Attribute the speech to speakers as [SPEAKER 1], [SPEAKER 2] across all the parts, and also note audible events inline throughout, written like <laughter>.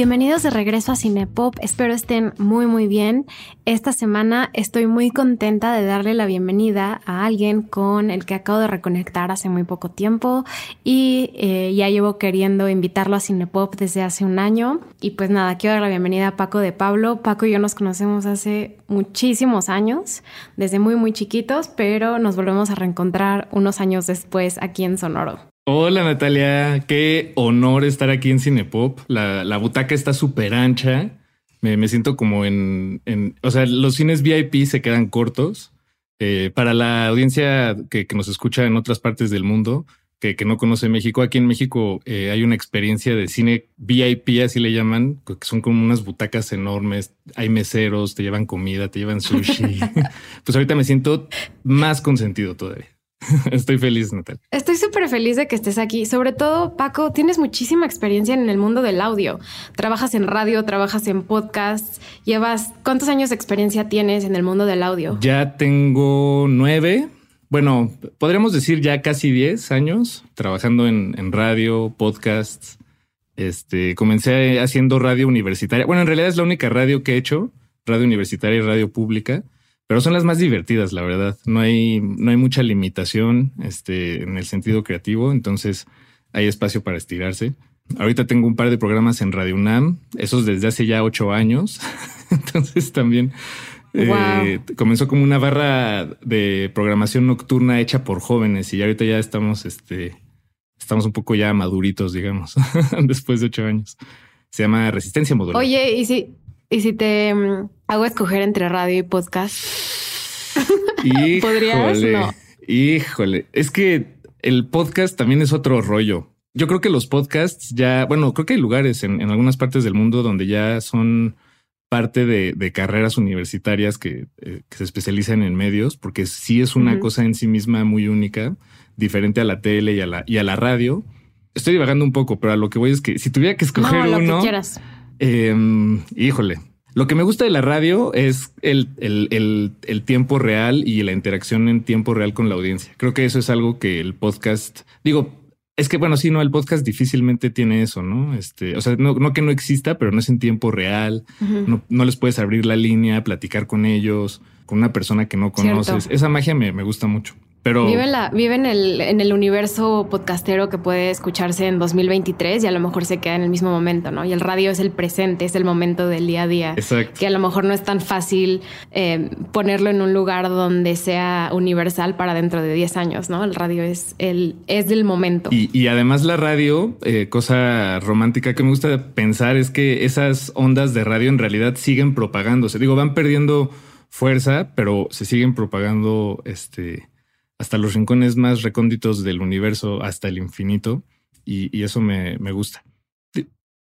[SPEAKER 1] Bienvenidos de regreso a Cinepop, espero estén muy muy bien. Esta semana estoy muy contenta de darle la bienvenida a alguien con el que acabo de reconectar hace muy poco tiempo y eh, ya llevo queriendo invitarlo a Cinepop desde hace un año. Y pues nada, quiero dar la bienvenida a Paco de Pablo. Paco y yo nos conocemos hace muchísimos años, desde muy muy chiquitos, pero nos volvemos a reencontrar unos años después aquí en Sonoro.
[SPEAKER 2] Hola Natalia, qué honor estar aquí en Cinepop. La, la butaca está súper ancha. Me, siento como en, o sea, los cines VIP se quedan cortos. Eh, para la audiencia que, nos escucha en otras partes del mundo, que, no conoce México, aquí en México eh, hay una experiencia de cine VIP, así le llaman, que son como unas butacas enormes, hay meseros, te llevan comida, te llevan sushi. <laughs> pues ahorita me siento más consentido todavía. <laughs> Estoy feliz, Natalia.
[SPEAKER 1] Estoy súper feliz de que estés aquí. Sobre todo, Paco, tienes muchísima experiencia en el mundo del audio. Trabajas en radio, trabajas en podcasts. Llevas, ¿cuántos años de experiencia tienes en el mundo del audio?
[SPEAKER 2] Ya tengo nueve. Bueno, podríamos decir ya casi diez años trabajando en, en radio, podcasts. Este, comencé haciendo radio universitaria. Bueno, en realidad es la única radio que he hecho, radio universitaria y radio pública pero son las más divertidas, la verdad. No hay, no hay mucha limitación este, en el sentido creativo, entonces hay espacio para estirarse. Ahorita tengo un par de programas en Radio UNAM, esos desde hace ya ocho años. <laughs> entonces también eh, comenzó como una barra de programación nocturna hecha por jóvenes y ahorita ya estamos, este, estamos un poco ya maduritos, digamos, <laughs> después de ocho años. Se llama Resistencia Modular.
[SPEAKER 1] Oye, y si, y si te mm, hago escoger entre radio y podcast, <laughs>
[SPEAKER 2] ¿podrías? No. Híjole, es que el podcast también es otro rollo. Yo creo que los podcasts ya, bueno, creo que hay lugares en, algunas partes del mundo donde ya son parte de, carreras universitarias eh, que, se especializan en medios, porque sí es una cosa en sí misma muy única, diferente a la tele y a la, y a la radio. Estoy divagando un poco, pero a lo que voy es que si tuviera que escoger
[SPEAKER 1] no,
[SPEAKER 2] uno,
[SPEAKER 1] que quieras.
[SPEAKER 2] Em, híjole, lo que me gusta de la radio es el, el, tiempo real y la interacción en tiempo real con la audiencia. Creo que eso es algo que el podcast, digo, es que bueno, sí, no, el podcast difícilmente tiene eso, ¿no? Este, o sea, no, no que no exista, pero no es en tiempo real. no, no, les puedes abrir la línea, platicar con ellos, con una persona que no conoces. Esa magia me, me gusta mucho. Pero
[SPEAKER 1] vive, la, vive en, el, en el universo podcastero que puede escucharse en 2023 y a lo mejor se queda en el mismo momento, ¿no? Y el radio es el presente, es el momento del día a día.
[SPEAKER 2] Exacto.
[SPEAKER 1] Que a lo mejor no es tan fácil eh, ponerlo en un lugar donde sea universal para dentro de 10 años, ¿no? El radio es, el, es del momento.
[SPEAKER 2] Y, y además la radio, eh, cosa romántica que me gusta pensar es que esas ondas de radio en realidad siguen propagándose. Digo, van perdiendo fuerza, pero se siguen propagando este hasta los rincones más recónditos del universo, hasta el infinito. Y, eso me, gusta.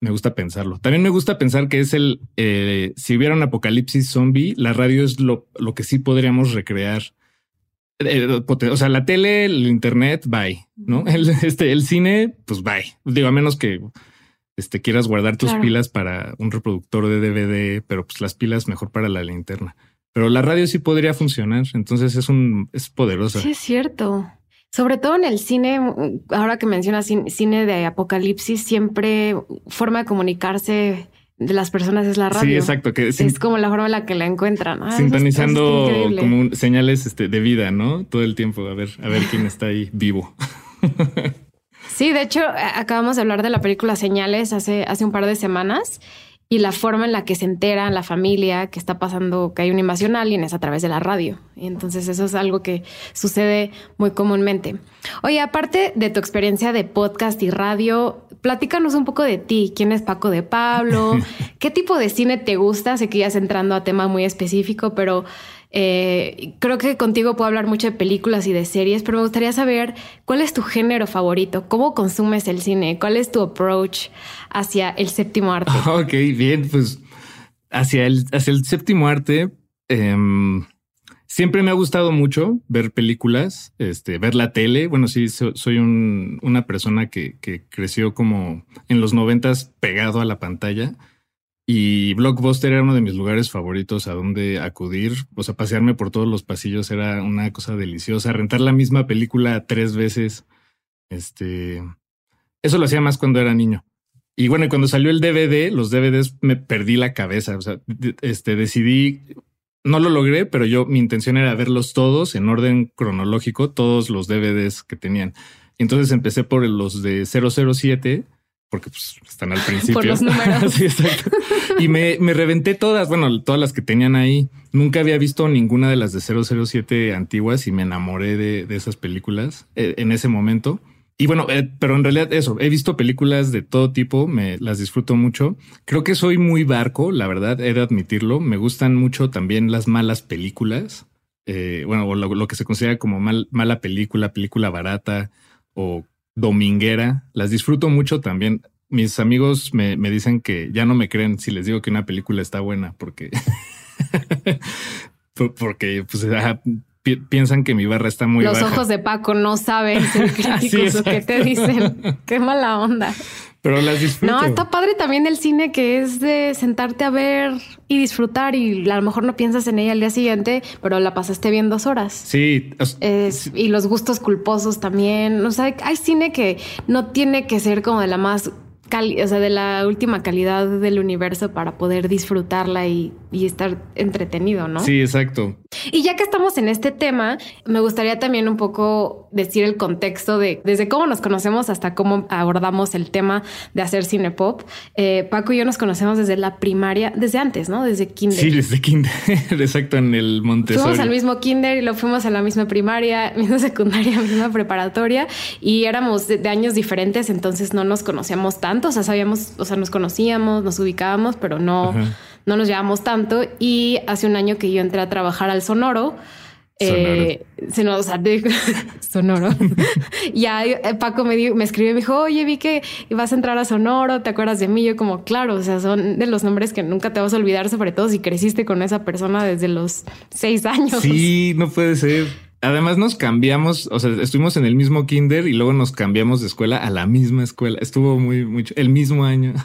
[SPEAKER 2] Me gusta pensarlo. También me gusta pensar que es el, eh, si hubiera un apocalipsis zombie, la radio es lo, lo que sí podríamos recrear. Eh, o sea, la tele, el internet, bye, ¿no? El, este, el cine, pues bye. Digo, a menos que este, quieras guardar tus pilas para un reproductor de DVD, pero pues las pilas mejor para la linterna. Pero la radio sí podría funcionar, entonces es un es poderosa.
[SPEAKER 1] Sí, es cierto. Sobre todo en el cine, ahora que mencionas cine de apocalipsis, siempre forma de comunicarse de las personas es la radio.
[SPEAKER 2] Sí, exacto. Que
[SPEAKER 1] es como la forma en la que la encuentran.
[SPEAKER 2] sintonizando como señales este, de vida, ¿no? Todo el tiempo, a ver, a ver quién está ahí vivo.
[SPEAKER 1] sí, de hecho, acabamos de hablar de la película Señales hace, hace un par de semanas y la forma en la que se entera la familia que está pasando, que hay una invasión alien es a través de la radio. Y entonces eso es algo que sucede muy comúnmente. Oye, aparte de tu experiencia de podcast y radio, platícanos un poco de ti. ¿Quién es Paco de Pablo? <laughs> ¿Qué tipo de cine te gusta? Sé que ya entrando a tema muy específico, pero eh, creo que contigo puedo hablar mucho de películas y de series, pero me gustaría saber cuál es tu género favorito, cómo consumes el cine, cuál es tu approach hacia el séptimo arte. <laughs>
[SPEAKER 2] Ok, bien, pues hacia el, hacia el séptimo arte, em, siempre me ha gustado mucho ver películas, este, ver la tele. Bueno, sí, soy una persona que, que, creció como en los noventas pegado a la pantalla. Y Blockbuster era uno de mis lugares favoritos a donde acudir. O sea, pasearme por todos los pasillos era una cosa deliciosa. Rentar la misma película tres veces. Este, eso lo hacía más cuando era niño. Y bueno, cuando salió el DVD, los DVDs me perdí la cabeza. O sea, este decidí, no lo logré, pero yo mi intención era verlos todos en orden cronológico, todos los DVDs que tenían. Entonces empecé por los de 007 porque pues, están al principio.
[SPEAKER 1] Por los números. <laughs>
[SPEAKER 2] sí, exacto. Y me, me, reventé todas, bueno, todas las que tenían ahí. Nunca había visto ninguna de las de 007 antiguas y me enamoré de, de esas películas eh, en ese momento. Y bueno, eh, pero en realidad eso, he visto películas de todo tipo, me las disfruto mucho. Creo que soy muy barco, la verdad, he de admitirlo. Me gustan mucho también las malas películas. Eh, bueno, o lo, lo, que se considera como mal, mala película, película barata o dominguera. Las disfruto mucho también. Mis amigos me, me dicen que ya no me creen si les digo que una película está buena porque <laughs> porque pues piensan que mi barra está muy
[SPEAKER 1] Los ojos de Paco no saben <laughs> ser críticos que te dicen. <laughs> Qué mala onda.
[SPEAKER 2] Pero las disfruto.
[SPEAKER 1] No, está padre también el cine que es de sentarte a ver y disfrutar y a lo mejor no piensas en ella al día siguiente, pero la pasaste bien dos horas.
[SPEAKER 2] Sí.
[SPEAKER 1] y los gustos culposos también. O sea, hay cine que no tiene que ser como de la más o sea, de la última calidad del universo para poder disfrutarla y, y, estar entretenido, ¿no?
[SPEAKER 2] Sí, exacto.
[SPEAKER 1] Y ya que estamos en este tema, me gustaría también un poco decir el contexto de desde cómo nos conocemos hasta cómo abordamos el tema de hacer cine pop. Eh, Paco y yo nos conocemos desde la primaria, desde antes, ¿no? Desde kinder.
[SPEAKER 2] Sí, desde kinder, <laughs> exacto, en el Montessori.
[SPEAKER 1] Fuimos al mismo kinder y lo fuimos a la misma primaria, <laughs> misma secundaria, misma preparatoria y éramos de, de años diferentes, entonces no nos conocíamos tanto o sea, sabíamos, o sea, nos conocíamos, nos ubicábamos, pero no, no nos llevamos tanto. Y hace un año que yo entré a trabajar al Sonoro. Eh, se nos, <laughs> sonoro. <laughs> ya eh, Paco me, me escribió y me dijo, oye, vi que ibas a entrar a Sonoro, ¿te acuerdas de mí? Yo como, claro, o sea, son de los nombres que nunca te vas a olvidar, sobre todo si creciste con esa persona desde los seis años.
[SPEAKER 2] Sí, no puede ser. Además nos cambiamos, o sea, estuvimos en el mismo kinder y luego nos cambiamos de escuela a la misma escuela. Estuvo muy, mucho, el mismo año. <laughs>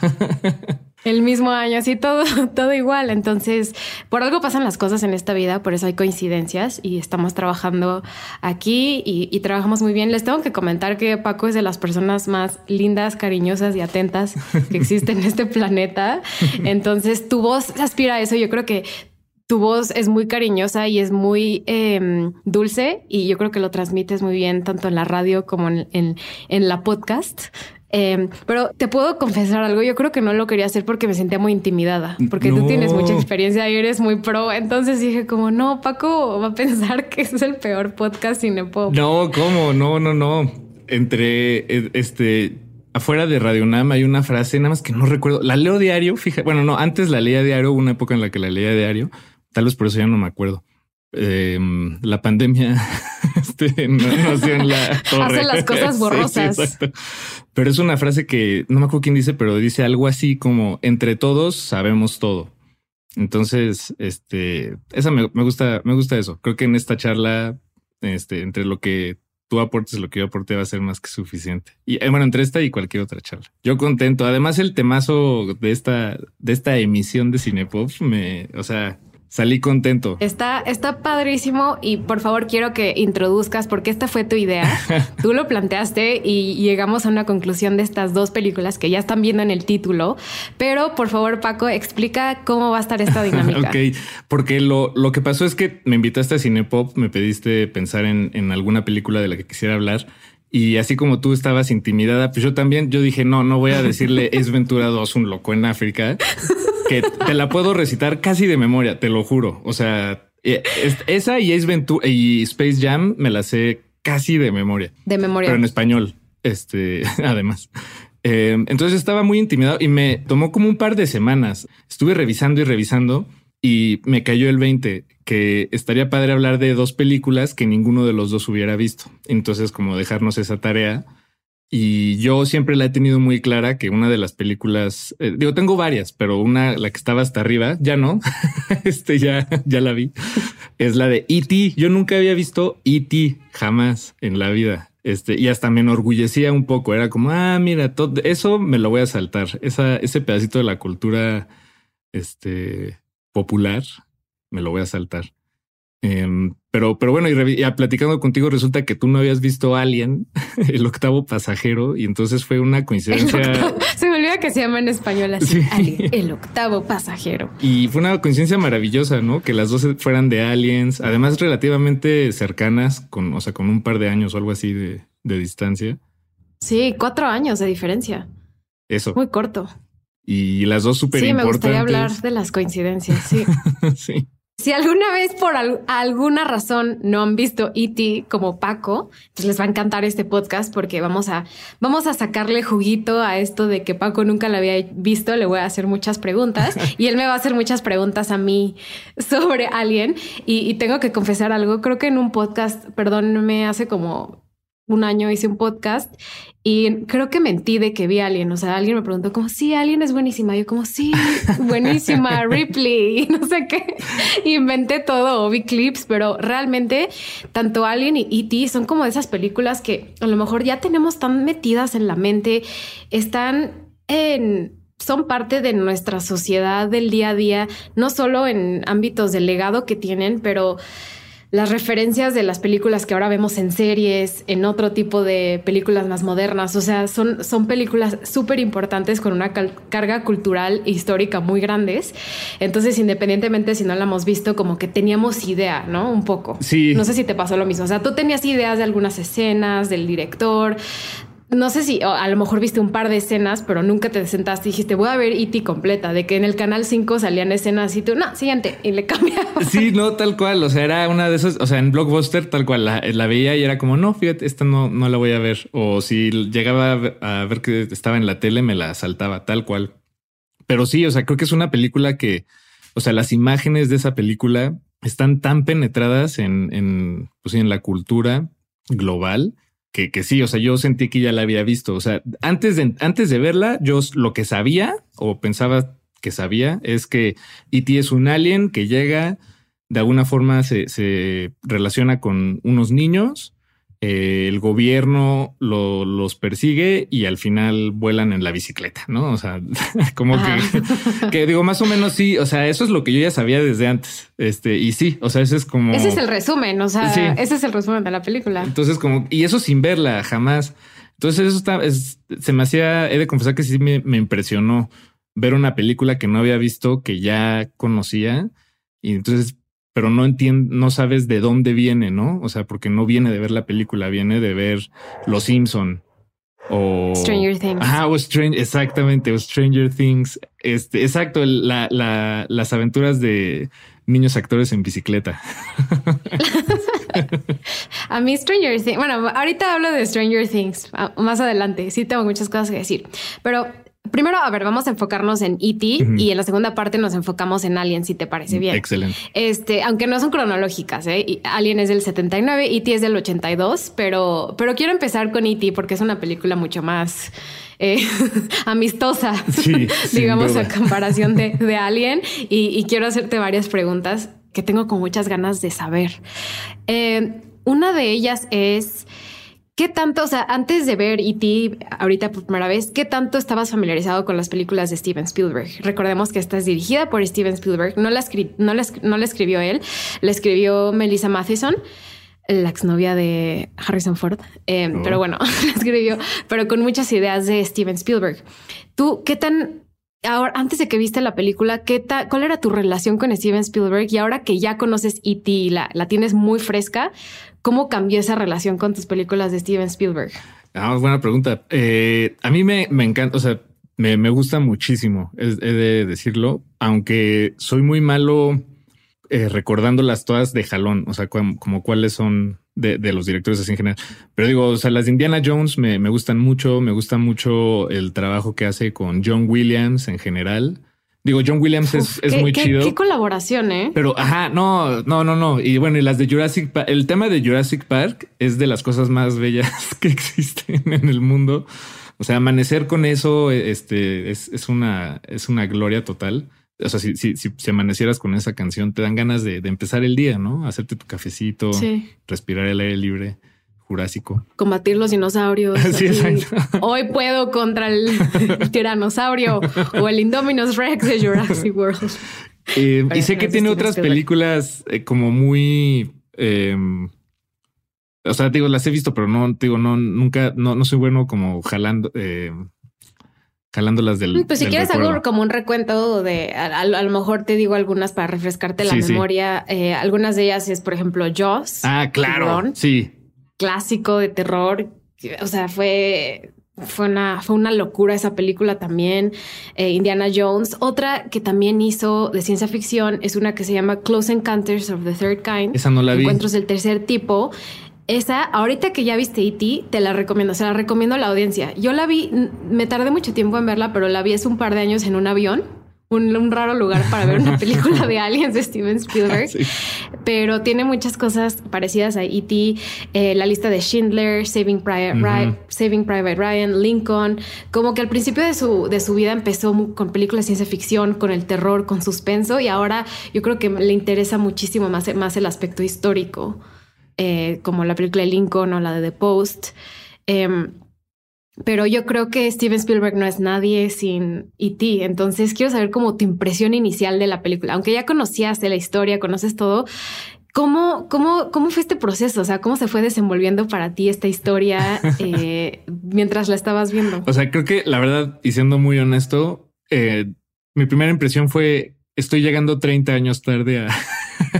[SPEAKER 1] El mismo año, así todo, <laughs> todo igual. Entonces, por algo pasan las cosas en esta vida, por eso hay coincidencias y estamos trabajando aquí y, y, trabajamos muy bien. Les tengo que comentar que Paco es de las personas más lindas, cariñosas y atentas que existen en este <laughs> planeta. Entonces, tu voz aspira a eso. Yo creo que tu voz es muy cariñosa y es muy eh, dulce y yo creo que lo transmites muy bien tanto en la radio como en, en, en la podcast. Eh, pero te puedo confesar algo, yo creo que no lo quería hacer porque me sentía muy intimidada, porque no. tú tienes mucha experiencia y eres muy pro, entonces dije como, no, Paco va a pensar que es el peor podcast cinepop.
[SPEAKER 2] No, ¿cómo? No, no, no. Entre eh, este afuera de Radio Nam hay una frase, nada más que no recuerdo. La leo diario, fíjate. Bueno, no, antes la leía diario, una época en la que la leía diario. Tal vez por eso ya no me acuerdo. Eh, la pandemia <laughs> este, no, no en la <laughs>
[SPEAKER 1] torre. Hace las cosas borrosas. Sí, sí,
[SPEAKER 2] pero es una frase que no me acuerdo quién dice, pero dice algo así como entre todos sabemos todo. Entonces, este, esa me, me gusta, me gusta eso. Creo que en esta charla, este, entre lo que tú aportes lo que yo aporte va a ser más que suficiente. Y eh, bueno, entre esta y cualquier otra charla. Yo contento. Además, el temazo de esta, de esta emisión de Cinepop me, o sea, Salí contento.
[SPEAKER 1] Está, está padrísimo y por favor quiero que introduzcas porque esta fue tu idea. <laughs> Tú lo planteaste y llegamos a una conclusión de estas dos películas que ya están viendo en el título. Pero por favor, Paco, explica cómo va a estar esta dinámica. <laughs>
[SPEAKER 2] ok, porque lo, lo que pasó es que me invitaste a Cinepop, me pediste pensar en, en alguna película de la que quisiera hablar. Y así como tú estabas intimidada, pues yo también, yo dije, no, no voy a decirle es Ventura 2, un loco en África <laughs> que te la puedo recitar casi de memoria, te lo juro. O sea, eh, esa y Ace Ventura y Space Jam me la sé casi de memoria.
[SPEAKER 1] De memoria.
[SPEAKER 2] Pero en español, este, <laughs> además. Eh, entonces estaba muy intimidado y me tomó como un par de semanas. Estuve revisando y revisando y me cayó el 20 que estaría padre hablar de dos películas que ninguno de los dos hubiera visto. Entonces, como dejarnos esa tarea Y yo siempre la he tenido muy clara que una de las películas, eh, digo, tengo varias, pero una, la que estaba hasta arriba, ya no, <laughs> este ya, ya la vi, es la de E.T. Yo nunca había visto E.T. jamás en la vida. Este, y hasta me enorgullecía un poco. Era como, ah, mira, todo eso me lo voy a saltar. Esa, ese pedacito de la cultura este, popular me lo voy a saltar. Em, pero, pero bueno, y, platicando contigo, resulta que tú no habías visto Alien, <laughs> el octavo pasajero, y entonces fue una coincidencia.
[SPEAKER 1] se me olvida que se llama en español así, Alien, el octavo pasajero.
[SPEAKER 2] Y fue una coincidencia maravillosa, ¿no? Que las dos fueran de aliens, además relativamente cercanas, con, o sea, con un par de años o algo así de, de distancia.
[SPEAKER 1] Sí, cuatro años de diferencia.
[SPEAKER 2] Eso.
[SPEAKER 1] Muy corto.
[SPEAKER 2] Y las dos súper.
[SPEAKER 1] Sí, me gustaría hablar de las coincidencias. Sí. <laughs>
[SPEAKER 2] sí.
[SPEAKER 1] Si alguna vez por alguna razón no han visto E.T. como Paco, pues les va a encantar este podcast porque vamos a, vamos a sacarle juguito a esto de que Paco nunca la había visto. Le voy a hacer muchas preguntas <laughs> y él me va a hacer muchas preguntas a mí sobre alguien. Y, y tengo que confesar algo. Creo que en un podcast, perdón, me hace como un año hice un podcast y creo que mentí de que vi a alguien. O sea, alguien me preguntó como, sí, alguien es buenísima. Yo como, sí, <laughs> buenísima, Ripley, no sé qué. <laughs> Inventé todo, vi clips, pero realmente tanto Alien y E.T. son como esas películas que a lo mejor ya tenemos tan metidas en la mente, están en son parte de nuestra sociedad del día a día, no solo en ámbitos del legado que tienen, pero las referencias de las películas que ahora vemos en series, en otro tipo de películas más modernas. O sea, son, son películas súper importantes con una carga cultural e histórica muy grandes. Entonces, independientemente si no la hemos visto, como que teníamos idea, ¿no? Un poco.
[SPEAKER 2] Sí.
[SPEAKER 1] No sé si te pasó lo mismo. O sea, tú tenías ideas de algunas escenas, del director, no sé si a lo mejor viste un par de escenas, pero nunca te sentaste y dijiste, voy a ver E.T. completa, de que en el canal 5 salían escenas y tú, no, siguiente, y le <laughs> cambiaba.
[SPEAKER 2] Sí, no, tal cual. O sea, era una de esas, o sea, en Blockbuster, tal cual la, veía y era como, no, fíjate, esta no, no la voy a ver. O si llegaba a ver que estaba en la tele, me la saltaba, tal cual. Pero sí, o sea, creo que es una película que, o sea, las imágenes de esa película están tan penetradas en, en, pues, en la cultura global que, que, sí, o sea, yo sentí que ya la había visto. O sea, antes de, antes de verla, yo lo que sabía o pensaba que sabía es que E.T. es un alien que llega, de alguna forma se, se relaciona con unos niños eh, el gobierno los persigue y al final vuelan en la bicicleta, ¿no? O sea, <laughs> como que, <laughs> que, digo, más o menos sí, o sea, eso es lo que yo ya sabía desde antes. Este, y sí, o sea, ese es como...
[SPEAKER 1] Ese es el resumen, o sea, ese es el resumen de la película.
[SPEAKER 2] Entonces, como, y eso sin verla jamás. Entonces, eso está, se me hacía, he de confesar que sí me, me impresionó ver una película que no había visto, que ya conocía. Y entonces pero no entiendes, no sabes de dónde viene, ¿no? O sea, porque no viene de ver la película, viene de ver Los Simpson o
[SPEAKER 1] Stranger Things.
[SPEAKER 2] Ajá, o Stranger, exactamente, o Stranger Things. Este, exacto, la, la, las aventuras de niños actores en bicicleta. <laughs>
[SPEAKER 1] A mí Stranger Things, bueno, ahorita hablo de Stranger Things, más adelante, sí tengo muchas cosas que decir, pero Primero, a ver, vamos a enfocarnos en E.T. y en la segunda parte nos enfocamos en Alien, si te parece bien.
[SPEAKER 2] Excelente.
[SPEAKER 1] Este, aunque no son cronológicas, ¿eh? Alien es del 79, E.T. es del 82, pero, pero quiero empezar con E.T. porque es una película mucho más eh, <laughs> amistosa, <laughs> digamos, a comparación de, Alien. Y, quiero hacerte varias preguntas que tengo con muchas ganas de saber. Eh, una de ellas es... ¿Qué tanto, o sea, antes de ver E.T. ahorita por primera vez, qué tanto estabas familiarizado con las películas de Steven Spielberg? Recordemos que esta es dirigida por Steven Spielberg, no la, no no la escribió él, la escribió Melissa Matheson la exnovia de Harrison Ford, eh, oh. pero bueno, <laughs> la escribió, pero con muchas ideas de Steven Spielberg. ¿Tú qué tan ahora, antes de que viste la película, ¿qué tal, cuál era tu relación con Steven Spielberg? Y ahora que ya conoces E.T. y la, la tienes muy fresca, ¿Cómo cambió esa relación con tus películas de Steven Spielberg?
[SPEAKER 2] Ah, buena pregunta. Eh, a mí me, encanta, o sea, me, gusta muchísimo, he de decirlo, aunque soy muy malo eh, recordándolas todas de jalón, o sea, como, cuáles son de, los directores así en general. Pero digo, o sea, las de Indiana Jones me, me, gustan mucho, me gusta mucho el trabajo que hace con John Williams en general. Digo, John Williams es, muy chido.
[SPEAKER 1] Qué colaboración, ¿eh?
[SPEAKER 2] Pero, ajá, no, no, no, no. Y bueno, y las de Jurassic Park, el tema de Jurassic Park es de las cosas más bellas <laughs> que existen en el mundo. O sea, amanecer con eso este, es, una, es una gloria total. O sea, si, si, si, amanecieras con esa canción, te dan ganas de, empezar el día, ¿no? Hacerte tu cafecito, respirar el aire libre. Jurásico.
[SPEAKER 1] Combatir los dinosaurios. <laughs> Hoy puedo contra el, <laughs> tiranosaurio o el Indominus Rex de Jurassic World. <laughs>
[SPEAKER 2] Eh, y sé que tiene otras películas eh, como muy. Em, o sea, digo, las he visto, pero no, digo, no, nunca, no, no soy bueno como jalando, eh, jalándolas del.
[SPEAKER 1] Pues si quieres algo como un recuento de, a, lo mejor te digo algunas para refrescarte la memoria. algunas de ellas es, por ejemplo, Joss.
[SPEAKER 2] Ah, claro. Sí
[SPEAKER 1] clásico de terror. O sea, fue, fue, una, fue una locura esa película también. Eh, Indiana Jones. Otra que también hizo de ciencia ficción es una que se llama Close Encounters of the Third Kind.
[SPEAKER 2] Esa no la vi.
[SPEAKER 1] Encuentros del tercer tipo. Esa, ahorita que ya viste E.T., te la recomiendo, se la recomiendo a la audiencia. Yo la vi, me tardé mucho tiempo en verla, pero la vi hace un par de años en un avión un, raro lugar para ver una <laughs> película de aliens de Steven Spielberg. Pero tiene muchas cosas parecidas a E.T., eh, la lista de Schindler, Saving Private, Saving Private Ryan, Lincoln. Como que al principio de su, de su vida empezó con películas de ciencia ficción, con el terror, con suspenso, y ahora yo creo que le interesa muchísimo más, más el aspecto histórico, eh, como la película de Lincoln o la de The Post. Em, pero yo creo que Steven Spielberg no es nadie sin E.T. Entonces quiero saber como tu impresión inicial de la película. Aunque ya conocías de la historia, conoces todo, ¿Cómo, cómo, ¿Cómo fue este proceso? O sea, ¿cómo se fue desenvolviendo para ti esta historia <laughs> eh, mientras la estabas viendo?
[SPEAKER 2] O sea, creo que la verdad, y siendo muy honesto, eh, mi primera impresión fue, estoy llegando 30 años tarde a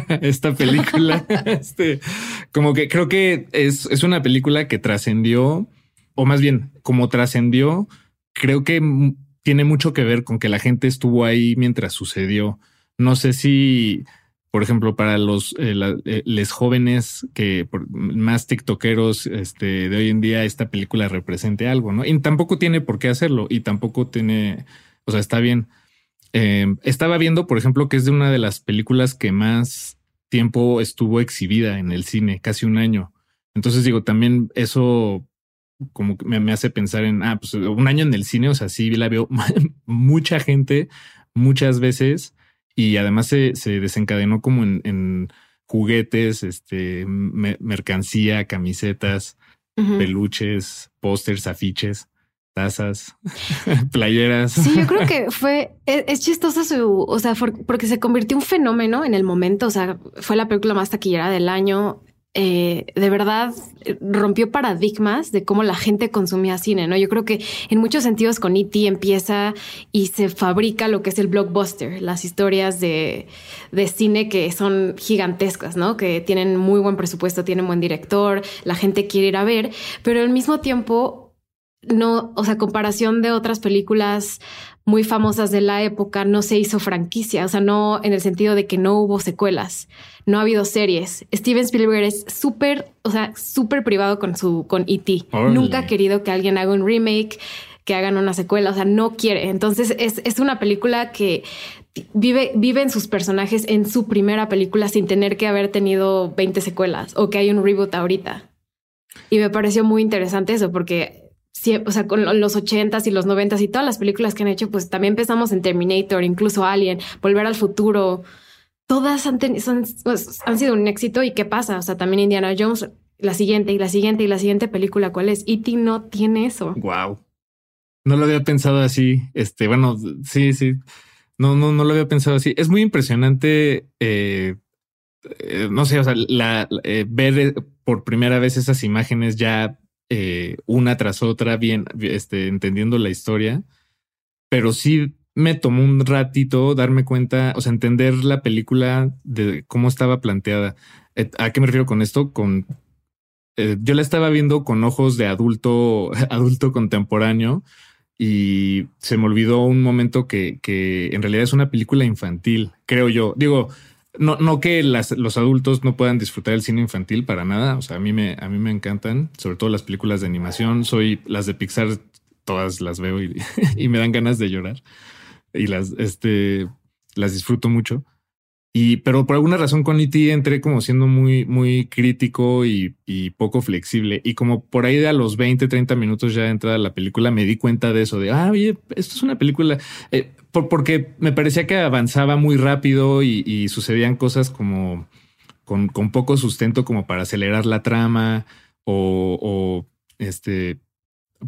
[SPEAKER 2] <laughs> esta película. <laughs> este, como que creo que es, es una película que trascendió o más bien, como trascendió, creo que tiene mucho que ver con que la gente estuvo ahí mientras sucedió. No sé si, por ejemplo, para los eh, eh, jóvenes que más tiktokeros este, de hoy en día esta película represente algo, ¿no? Y tampoco tiene por qué hacerlo y tampoco tiene, o sea, está bien. Em, estaba viendo, por ejemplo, que es de una de las películas que más tiempo estuvo exhibida en el cine, casi un año. Entonces digo, también eso como que me, hace pensar en, ah, pues un año en el cine, o sea, sí la veo <laughs> mucha gente muchas veces y además se, desencadenó como en, juguetes, este, mercancía, camisetas, peluches, pósters, afiches tazas, <laughs> playeras.
[SPEAKER 1] Sí, yo creo <laughs> que fue, es, es, chistoso su, o sea, porque se convirtió un fenómeno en el momento, o sea, fue la película más taquillera del año, eh, de verdad rompió paradigmas de cómo la gente consumía cine, ¿no? Yo creo que en muchos sentidos con E.T. empieza y se fabrica lo que es el blockbuster, las historias de, de cine que son gigantescas, ¿no? Que tienen muy buen presupuesto, tienen buen director, la gente quiere ir a ver, pero al mismo tiempo no, o sea, comparación de otras películas muy famosas de la época, no se hizo franquicia, o sea, no en el sentido de que no hubo secuelas, no ha habido series. Steven Spielberg es súper, o sea, súper privado con su, con E.T. Nunca ha querido que alguien haga un remake, que hagan una secuela, o sea, no quiere. Entonces es, es una película que vive, vive en sus personajes en su primera película sin tener que haber tenido 20 secuelas o que hay un reboot ahorita. Y me pareció muy interesante eso porque o sea, con los ochentas y los noventas y todas las películas que han hecho, pues también empezamos en Terminator, incluso Alien, Volver al Futuro. Todas han, pues, han sido un éxito. ¿Y qué pasa? O sea, también Indiana Jones, la siguiente y la siguiente y la siguiente película, ¿cuál es? E.T. no tiene eso.
[SPEAKER 2] Wow. No lo había pensado así. Este, bueno, sí, sí. No, no, no lo había pensado así. Es muy impresionante. Eh, eh, no sé, o sea, la, eh, ver por primera vez esas imágenes ya eh, una tras otra, bien, este, entendiendo la historia, pero sí me tomó un ratito darme cuenta, o sea, entender la película de cómo estaba planteada. ¿A qué me refiero con esto? Con eh, yo la estaba viendo con ojos de adulto, <laughs> adulto contemporáneo y se me olvidó un momento que, que en realidad es una película infantil, creo yo. Digo, no, no que los adultos no puedan disfrutar el cine infantil para nada. O sea, a mí me, a mí me encantan, sobre todo las películas de animación. Soy las de Pixar, todas las veo y, <laughs> me dan ganas de llorar. y las, este, las disfruto mucho. Y, pero por alguna razón con E.T. entré como siendo muy, muy crítico y, y, poco flexible. Y como por ahí de a los 20, 30 minutos ya de entrada la película, me di cuenta de eso, de, ah, oye, esto es una película, eh, por, porque me parecía que avanzaba muy rápido y, y sucedían cosas como con, con, poco sustento como para acelerar la trama o este,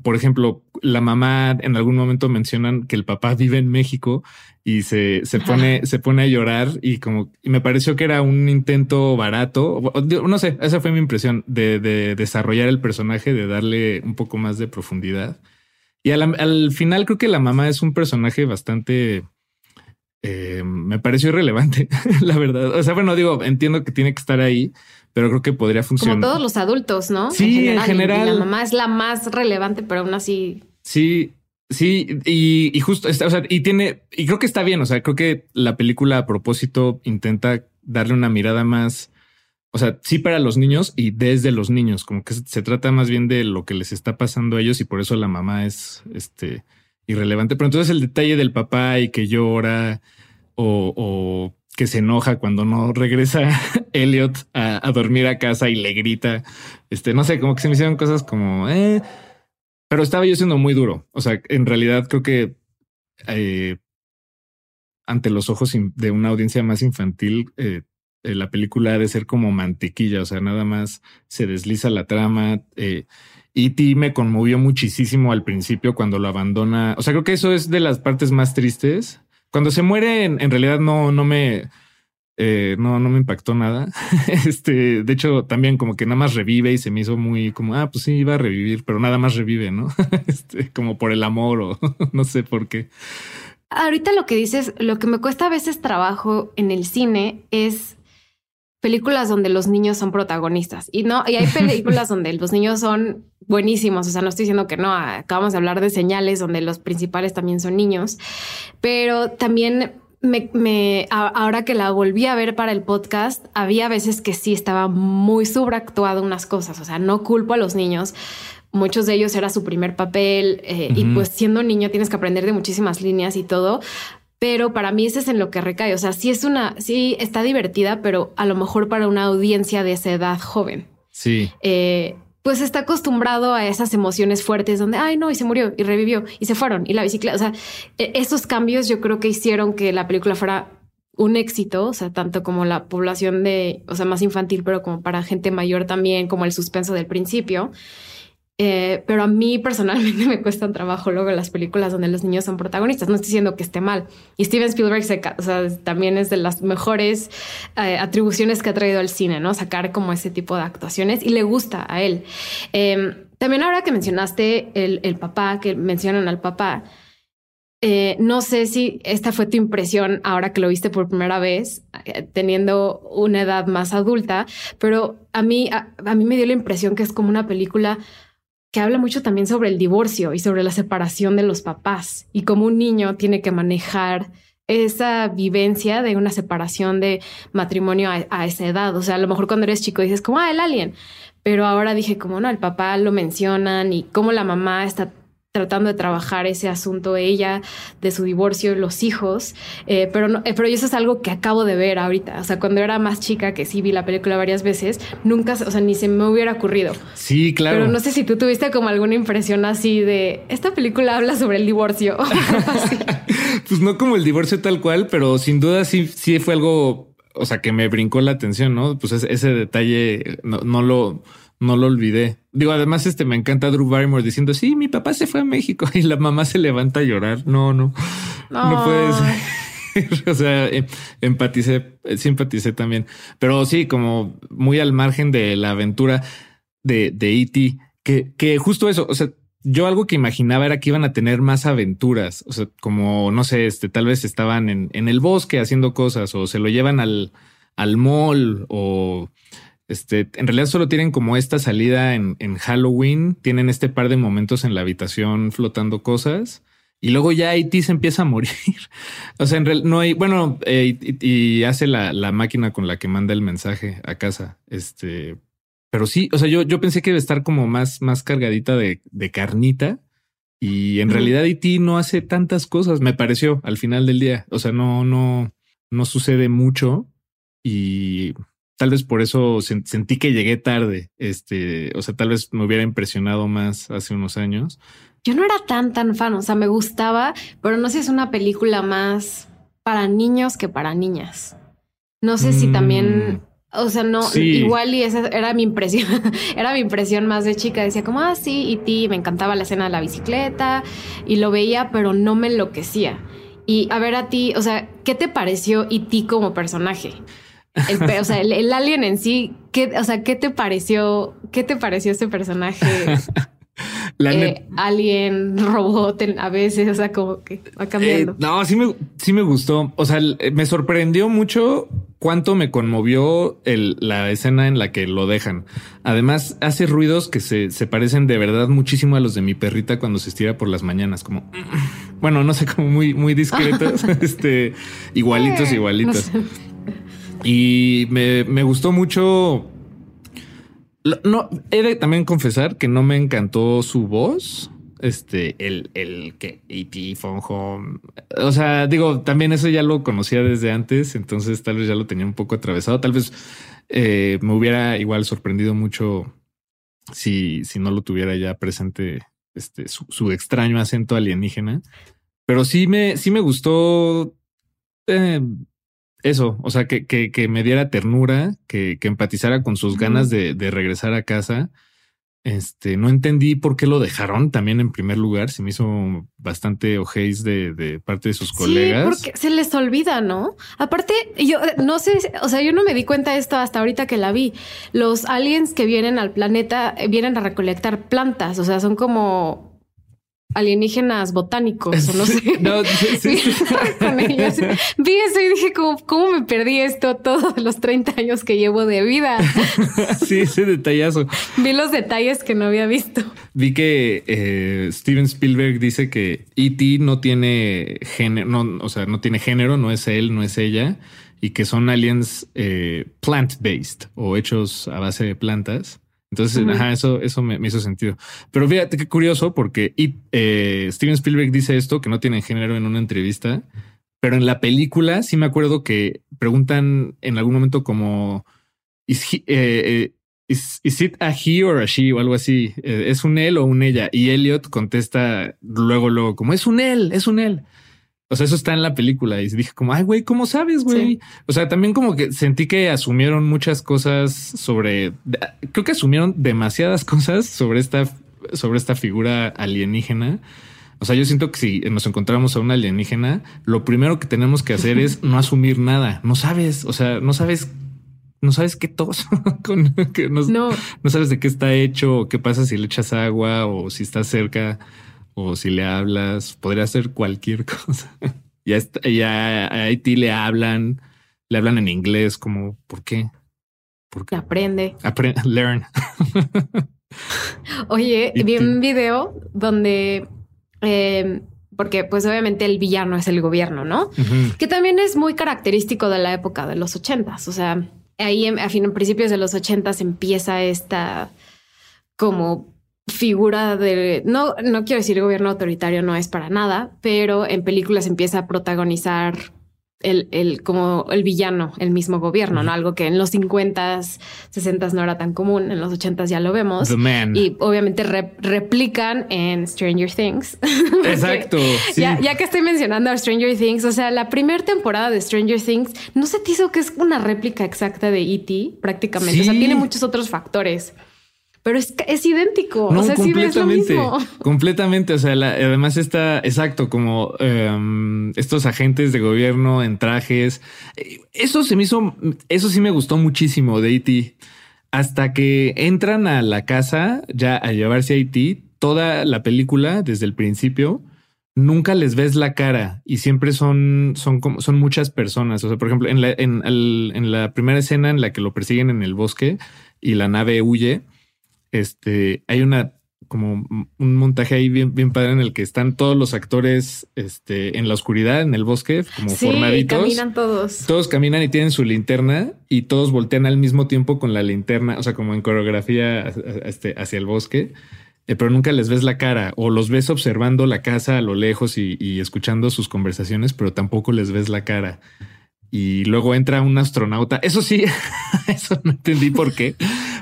[SPEAKER 2] por ejemplo, la mamá en algún momento mencionan que el papá vive en México y se, se pone, se pone a llorar y como y me pareció que era un intento barato. No sé, esa fue mi impresión de, de desarrollar el personaje, de darle un poco más de profundidad. Y al, al final creo que la mamá es un personaje bastante eh, me pareció irrelevante, <laughs> la verdad. O sea, bueno, digo, entiendo que tiene que estar ahí, pero creo que podría funcionar.
[SPEAKER 1] Como todos los adultos, ¿no?
[SPEAKER 2] Sí, en general.
[SPEAKER 1] la mamá es la más relevante, pero aún así.
[SPEAKER 2] Sí, sí, y, y justo, o sea, y tiene, y creo que está bien, o sea, creo que la película a propósito intenta darle una mirada más, o sea, sí para los niños y desde los niños, como que se trata más bien de lo que les está pasando a ellos y por eso la mamá es, este, irrelevante. Pero entonces el detalle del papá y que llora o, o que se enoja cuando no regresa <laughs> Elliot a, dormir a casa y le grita. Este, no sé, como que se me hicieron cosas como, eh, pero estaba yo siendo muy duro. O sea, en realidad creo que eh, ante los ojos de una audiencia más infantil, eh, la película ha de ser como mantequilla. O sea, nada más se desliza la trama. Eh, E.T. me conmovió muchísimo al principio cuando lo abandona. O sea, creo que eso es de las partes más tristes cuando se muere, en, realidad no, no me, eh, no, no me impactó nada. <laughs> este, de hecho, también como que nada más revive y se me hizo muy como, ah, pues sí, iba a revivir, pero nada más revive, ¿no? <laughs> este, como por el amor o <laughs> no sé por qué.
[SPEAKER 1] Ahorita lo que dices, lo que me cuesta a veces trabajo en el cine es películas donde los niños son protagonistas y no, y hay películas donde los niños son buenísimos. O sea, no estoy diciendo que no. Acabamos de hablar de señales donde los principales también son niños, pero también me, me, ahora que la volví a ver para el podcast, había veces que sí estaba muy sobreactuado unas cosas. O sea, no culpo a los niños. Muchos de ellos era su primer papel eh, uh -huh. y pues siendo niño tienes que aprender de muchísimas líneas y todo. Pero para mí ese es en lo que recae. O sea, sí es una, sí está divertida, pero a lo mejor para una audiencia de esa edad joven.
[SPEAKER 2] Sí.
[SPEAKER 1] Eh, pues está acostumbrado a esas emociones fuertes donde, ay, no, y se murió y revivió y se fueron y la bicicleta. O sea, esos cambios yo creo que hicieron que la película fuera un éxito, o sea, tanto como la población de, o sea, más infantil, pero como para gente mayor también, como el suspenso del principio. Eh, pero a mí personalmente <laughs> me cuestan trabajo luego las películas donde los niños son protagonistas. No estoy diciendo que esté mal. Y Steven Spielberg también es de las mejores eh, atribuciones que ha traído al cine, ¿no? Sacar como ese tipo de actuaciones y le gusta a él. Eh, también ahora que mencionaste el, el, papá, que mencionan al papá, eh, no sé si esta fue tu impresión ahora que lo viste por primera vez, teniendo una edad más adulta, pero a mí, a mí me dio la impresión que es como una película que habla mucho también sobre el divorcio y sobre la separación de los papás y cómo un niño tiene que manejar esa vivencia de una separación de matrimonio a, esa edad. O sea, a lo mejor cuando eres chico dices como, ah, el alien. Pero ahora dije como, no, el papá lo mencionan y cómo la mamá está tratando de trabajar ese asunto ella de su divorcio y los hijos, eh, pero no, eh, pero eso es algo que acabo de ver ahorita. O sea, cuando era más chica, que sí vi la película varias veces, nunca, o sea, ni se me hubiera ocurrido.
[SPEAKER 2] Sí, claro.
[SPEAKER 1] Pero no sé si tú tuviste como alguna impresión así de esta película habla sobre el divorcio. <laughs>
[SPEAKER 2] pues no como el divorcio tal cual, pero sin duda sí, sí fue algo, o sea, que me brincó la atención, ¿no? Pues ese, ese detalle no, no lo no lo olvidé. Digo, además, este me encanta Drew Barrymore diciendo: Sí, mi papá se fue a México <laughs> y la mamá se levanta a llorar. No, no, no, no puede ser. <laughs> o sea, em, empaticé, simpaticé también, pero sí, como muy al margen de la aventura de, de E.T., que, que justo eso, o sea, yo algo que imaginaba era que iban a tener más aventuras, o sea, como no sé, este tal vez estaban en, en el bosque haciendo cosas o se lo llevan al, al mall o este, en realidad solo tienen como esta salida en, en, Halloween, tienen este par de momentos en la habitación flotando cosas y luego ya Haití se empieza a morir. <laughs> o sea, en realidad no hay, bueno, eh, y, y, hace la, la, máquina con la que manda el mensaje a casa. Este, pero sí, o sea, yo, yo pensé que iba a estar como más, más cargadita de, de carnita Y en realidad E.T. no hace tantas cosas, me pareció al final del día. O sea, no, no, no sucede mucho y tal vez por eso sentí que llegué tarde. Este, o sea, tal vez me hubiera impresionado más hace unos años.
[SPEAKER 1] Yo no era tan, tan fan, o sea, me gustaba, pero no sé si es una película más para niños que para niñas. No sé si también, mm, o sea, no, igual y esa era mi impresión, <laughs> era mi impresión más de chica, decía como, ah, sí, y ti, me encantaba la escena de la bicicleta y lo veía, pero no me enloquecía. Y a ver a ti, o sea, ¿qué te pareció y ti como personaje? El, o sea, el, alien en sí, ¿qué, o sea, ¿qué te pareció? ¿Qué te pareció ese personaje? <laughs> Eh, alien, robot, a veces, o sea, como que va cambiando.
[SPEAKER 2] Eh, no, sí me, sí me gustó. O sea, me sorprendió mucho cuánto me conmovió la escena en la que lo dejan. Además, hace ruidos que se, se, parecen de verdad muchísimo a los de mi perrita cuando se estira por las mañanas, como <laughs> bueno, no sé, como muy, muy discretos, <laughs> este, igualitos, eh, igualitos. Y me, me gustó mucho no, he de también confesar que no me encantó su voz. Este, el, el que E.T. Phone Home. O sea, digo, también eso ya lo conocía desde antes, entonces tal vez ya lo tenía un poco atravesado. Tal vez eh, me hubiera igual sorprendido mucho si, si no lo tuviera ya presente este, su, extraño acento alienígena. Pero sí me, sí me gustó. Eh, eso, o sea, que, que, me diera ternura, que, que empatizara con sus ganas de, de, regresar a casa. Este, no entendí por qué lo dejaron también en primer lugar. Se me hizo bastante ojéis de, de parte de sus colegas.
[SPEAKER 1] porque se les olvida, ¿no? Aparte, yo eh, no sé, o sea, yo no me di cuenta de esto hasta ahorita que la vi. Los aliens que vienen al planeta eh, vienen a recolectar plantas, o sea, son como alienígenas botánicos o no sé. No, sí, <laughs> Vi eso y dije, como, ¿cómo me perdí esto todos los 30 años que llevo de vida? <laughs>
[SPEAKER 2] sí, ese detallazo.
[SPEAKER 1] Vi los detalles que no había visto.
[SPEAKER 2] Vi que eh, Steven Spielberg dice que E.T. no tiene género, no, o sea, no tiene género, no es él, no es ella, y que son aliens eh, plant-based o hechos a base de plantas. Entonces, ajá, eso, eso me, hizo sentido. Pero fíjate qué curioso, porque eh, Steven Spielberg dice esto que no tiene género en una entrevista, pero en la película sí me acuerdo que preguntan en algún momento como is, eh, eh, it a he or a she o algo así? ¿Es un él o un ella? Y Elliot contesta luego, luego, como es un él, es un él. O sea, eso está en la película y dije como, ay, güey, ¿cómo sabes, güey? O sea, también como que sentí que asumieron muchas cosas sobre, creo que asumieron demasiadas cosas sobre esta, sobre esta figura alienígena. O sea, yo siento que si nos encontramos a una alienígena, lo primero que tenemos que hacer es no asumir nada. No sabes, o sea, no sabes, no sabes qué tos, <laughs> no, no sabes de qué está hecho o qué pasa si le echas agua o si está cerca o si le hablas, podría hacer cualquier <laughs> cosa. ya, ya a Haití le hablan, le hablan en inglés, como, ¿por qué?
[SPEAKER 1] Porque aprende.
[SPEAKER 2] Aprende, <laughs> learn. <laughs>
[SPEAKER 1] Oye, vi un video donde, em, porque pues obviamente el villano es el gobierno, ¿no? Que también es muy característico de la época de los ochentas. O sea, ahí a, fin, principios de los ochentas empieza esta como figura de no, no quiero decir gobierno autoritario, no es para nada, pero en películas empieza a protagonizar el, el como el villano, el mismo gobierno, ¿no? Algo que en los 50 60 no era tan común, en los 80 ya lo vemos. Y obviamente replican en Stranger Things. <laughs>
[SPEAKER 2] Exacto.
[SPEAKER 1] ya, ya, que estoy mencionando a Stranger Things, o sea, la primera temporada de Stranger Things, ¿no se te hizo que es una réplica exacta de E.T. prácticamente? O sea, tiene muchos otros factores pero es, es idéntico. No, o sea, completamente, es lo mismo. <laughs>
[SPEAKER 2] completamente. O sea, además está exacto como em, estos agentes de gobierno en trajes. Eso se me hizo, eso sí me gustó muchísimo de E.T. Hasta que entran a la casa ya a llevarse a E.T. Toda la película desde el principio nunca les ves la cara y siempre son, son, son muchas personas. O sea, por ejemplo, en la, en, en la primera escena en la que lo persiguen en el bosque y la nave huye, este, hay una como un montaje ahí bien, bien padre en el que están todos los actores este, en la oscuridad, en el bosque, como sí, formaditos.
[SPEAKER 1] Caminan todos.
[SPEAKER 2] Todos caminan y tienen su linterna y todos voltean al mismo tiempo con la linterna, o sea, como en coreografía este, hacia el bosque. eh, pero nunca les ves la cara o los ves observando la casa a lo lejos y, escuchando sus conversaciones, pero tampoco les ves la cara. Y luego entra un astronauta. Eso sí, <laughs> eso no entendí por qué.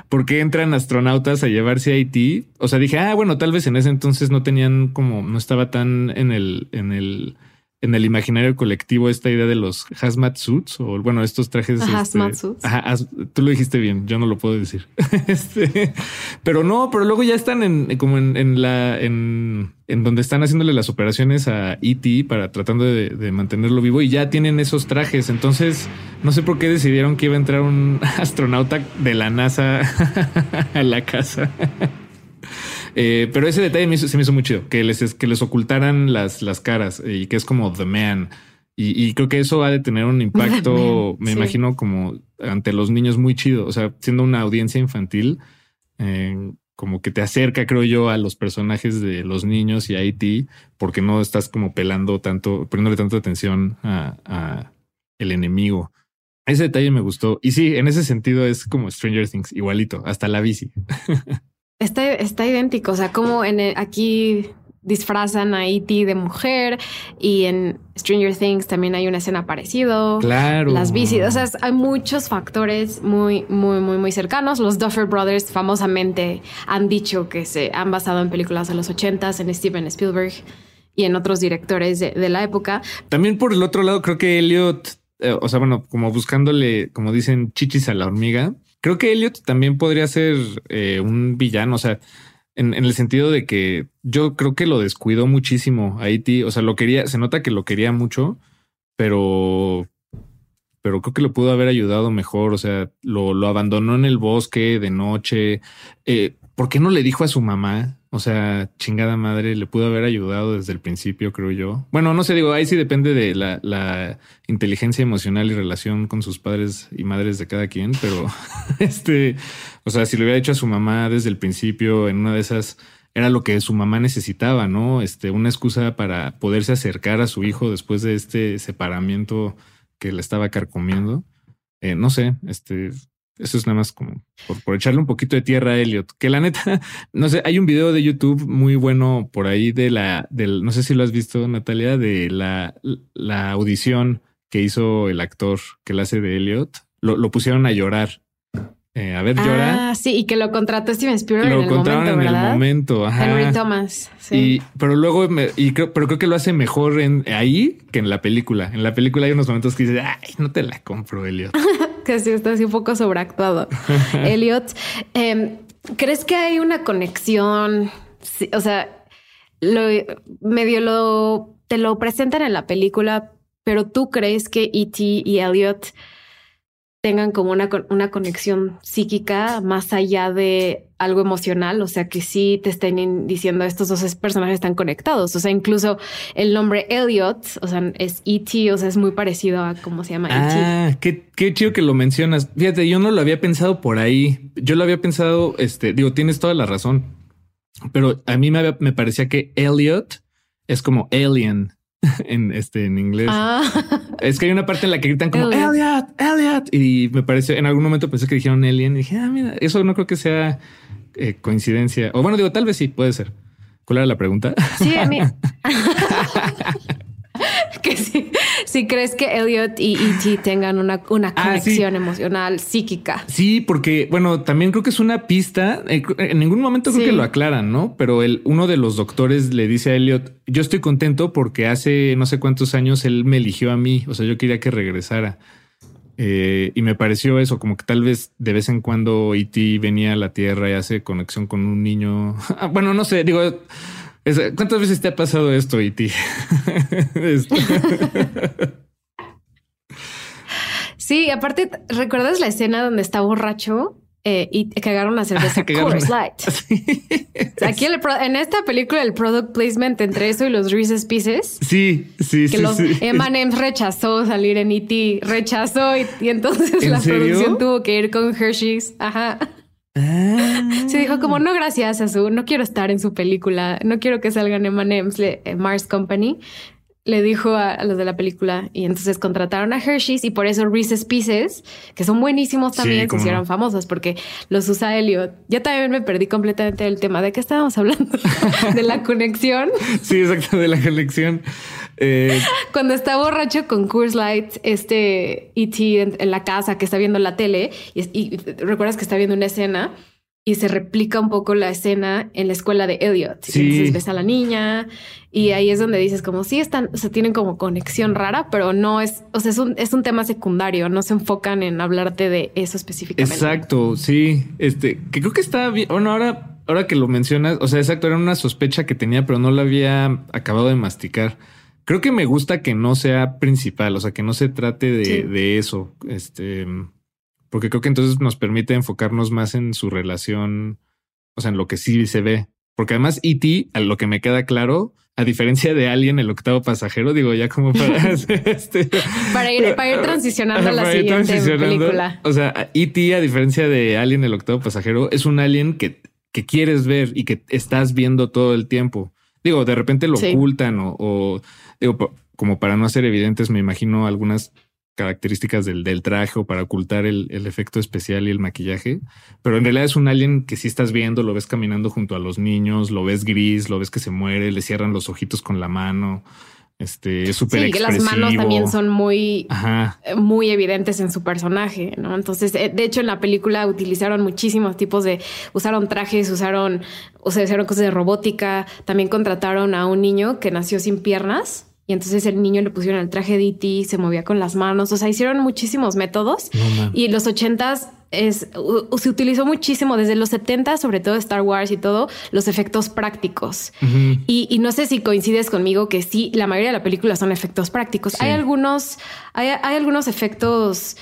[SPEAKER 2] ¿Por qué entran astronautas a llevarse a Haití? O sea, dije, ah, bueno, tal vez en ese entonces no tenían como, no estaba tan en el, en el, en el imaginario colectivo esta idea de los hazmat suits o bueno, estos trajes.
[SPEAKER 1] Este, hazmat suits.
[SPEAKER 2] tú lo dijiste bien, yo no lo puedo decir. <laughs> este, pero no, pero luego ya están en como en, la en, en, donde están haciéndole las operaciones a ET para tratando de, de, mantenerlo vivo y ya tienen esos trajes. Entonces, no sé por qué decidieron que iba a entrar un <laughs> astronauta de la NASA <laughs> a la casa. Eh, pero ese detalle se me hizo muy chido, que les, que les ocultaran las, las caras y que es como The Man. Y, creo que eso va a tener un <laughs> impacto, me imagino, como ante los niños muy chido. O sea, siendo una audiencia infantil, eh, como que te acerca, creo yo, a los personajes de los niños y a IT, porque no estás como pelando tanto, poniéndole tanta atención a, a el enemigo. Ese detalle me gustó. Y sí, en ese sentido es como Stranger Things, igualito, hasta la bici. <laughs>
[SPEAKER 1] Está, está idéntico, o sea, como en aquí disfrazan a E.T. de mujer y en Stranger Things también hay una escena parecido.
[SPEAKER 2] Claro.
[SPEAKER 1] Las bicis, o sea, hay muchos factores muy, muy, muy, muy cercanos. Los Duffer Brothers famosamente han dicho que se han basado en películas de los ochentas, en Steven Spielberg y en otros directores de, la época.
[SPEAKER 2] También por el otro lado, creo que Elliot, eh, o sea, bueno, como buscándole, como dicen, chichis a la hormiga, Creo que Elliot también podría ser eh, un villano, o sea, en, el sentido de que yo creo que lo descuidó muchísimo a E.T. O sea, lo quería, se nota que lo quería mucho, pero, pero creo que lo pudo haber ayudado mejor. O sea, lo, lo abandonó en el bosque de noche. Eh, ¿Por qué no le dijo a su mamá? O sea, chingada madre, le pudo haber ayudado desde el principio, creo yo. Bueno, no sé, digo, ahí sí depende de la, inteligencia emocional y relación con sus padres y madres de cada quien, pero <laughs> este, o sea, si le hubiera dicho a su mamá desde el principio, en una de esas, era lo que su mamá necesitaba, ¿no? Este, una excusa para poderse acercar a su hijo después de este separamiento que le estaba carcomiendo. Eh, no sé, este, eso es nada más como por, echarle un poquito de tierra a Elliot. Que la neta, <laughs> no sé, hay un video de YouTube muy bueno por ahí de la, del, no sé si lo has visto, Natalia, de la, la audición que hizo el actor que la hace de Elliot. Lo, lo pusieron a llorar eh, a ver, llora.
[SPEAKER 1] Ah, sí, y que lo contrató Steven Spielberg.
[SPEAKER 2] Lo en contrataron en el momento. Ajá.
[SPEAKER 1] Henry Thomas. Sí.
[SPEAKER 2] pero luego, y creo, pero creo que lo hace mejor en ahí que en la película. En la película hay unos momentos que dice, ay, no te la compro, Elliot. <laughs>
[SPEAKER 1] que sí, está así un poco sobreactuado. <laughs> Elliot, em, ¿crees que hay una conexión? o sea, lo, medio lo te lo presentan en la película, pero tú crees que E.T. y Elliot tengan como una, una conexión psíquica más allá de algo emocional, o sea, que sí te estén diciendo estos dos personajes están conectados, o sea, incluso el nombre Elliot, o sea, es E.T., o sea, es muy parecido a cómo se llama E.T.
[SPEAKER 2] Ah, qué, qué chido que lo mencionas. Fíjate, yo no lo había pensado por ahí, yo lo había pensado, este, digo, tienes toda la razón, pero a mí me, me parecía que Elliot es como alien, <laughs> en este en inglés. Ah. <laughs> Es que hay una parte en la que gritan como Elliot, Elliot. Y me parece, en algún momento pensé que dijeron alien y dije, ah, mira, eso no creo que sea eh, coincidencia. O bueno, digo, tal vez sí, puede ser. ¿Cuál era la pregunta?
[SPEAKER 1] Sí, a mí. <laughs> <laughs> que sí, si crees que Elliot y E.T. tengan una, una ah, conexión emocional, psíquica.
[SPEAKER 2] Sí, porque, bueno, también creo que es una pista. Eh, en ningún momento creo que lo aclaran, ¿no? Pero el, uno de los doctores le dice a Elliot, yo estoy contento porque hace no sé cuántos años él me eligió a mí. O sea, yo quería que regresara. Eh, y me pareció eso, como que tal vez de vez en cuando E.T. venía a la Tierra y hace conexión con un niño. <laughs> bueno, no sé, digo, ¿Cuántas veces te ha pasado esto, Iti? <laughs>
[SPEAKER 1] sí, aparte, ¿recuerdas la escena donde está borracho? Eh, y que agarra una cerveza <laughs> Coors Light. <laughs> Aquí en esta película el product placement entre eso y los Reese's Pieces.
[SPEAKER 2] Sí, sí,
[SPEAKER 1] que
[SPEAKER 2] sí.
[SPEAKER 1] Los M&M's rechazó salir en E.T. Rechazó y, entonces la producción tuvo que ir con Hershey's. Ajá. Ah. Se dijo como, no, gracias a su, no quiero estar en su película, no quiero que salgan M&M's, Mars Company. le dijo a, los de la película y entonces contrataron a Hershey's y por eso Reese's Pieces, que son buenísimos también, se hicieron famosos porque los usa Elliot. Yo también me perdí completamente del tema de qué estábamos hablando, <laughs> de la conexión.
[SPEAKER 2] Sí, exacto, de la conexión.
[SPEAKER 1] Eh, <laughs> Cuando está borracho con Coors Light, este E.T. En, la casa que está viendo la tele y recuerdas que está viendo una escena y se replica un poco la escena en la escuela de Elliot. Sí. Entonces ves a la niña y ahí es donde dices como sí están, o sea, tienen como conexión rara, pero no es, o sea, es un, es un tema secundario, no se enfocan en hablarte de eso específicamente.
[SPEAKER 2] Exacto, sí, este, que creo que está bien, bueno, ahora, ahora que lo mencionas, o sea, exacto, era una sospecha que tenía, pero no la había acabado de masticar. Creo que me gusta que no sea principal, o sea, que no se trate de, de eso, este porque creo que entonces nos permite enfocarnos más en su relación, o sea, en lo que sí se ve. Porque además E.T., a lo que me queda claro, a diferencia de Alien, el octavo pasajero, digo ya como para <laughs> este,
[SPEAKER 1] para ir para ir transicionando a la siguiente película.
[SPEAKER 2] O sea, E.T. a diferencia de Alien, el octavo pasajero, es un alien que, que quieres ver y que estás viendo todo el tiempo. Digo, de repente lo ocultan o, o digo, como para no ser evidentes, me imagino algunas características del, del traje o para ocultar el, el, efecto especial y el maquillaje. Pero en realidad es un alien que si estás viendo, lo ves caminando junto a los niños, lo ves gris, lo ves que se muere, le cierran los ojitos con la mano. Este es súper Sí, que
[SPEAKER 1] las manos también son muy, eh, muy evidentes en su personaje, ¿no? Entonces, eh, de hecho, en la película utilizaron muchísimos tipos de, usaron trajes, usaron, o sea, hicieron cosas de robótica, también contrataron a un niño que nació sin piernas y entonces el niño le pusieron el traje de E.T., se movía con las manos. O sea, hicieron muchísimos métodos. y los ochentas es, se utilizó muchísimo desde los 70, sobre todo Star Wars y todo, los efectos prácticos. y, no sé si coincides conmigo que sí, la mayoría de la película son efectos prácticos. Hay algunos, hay, hay algunos efectos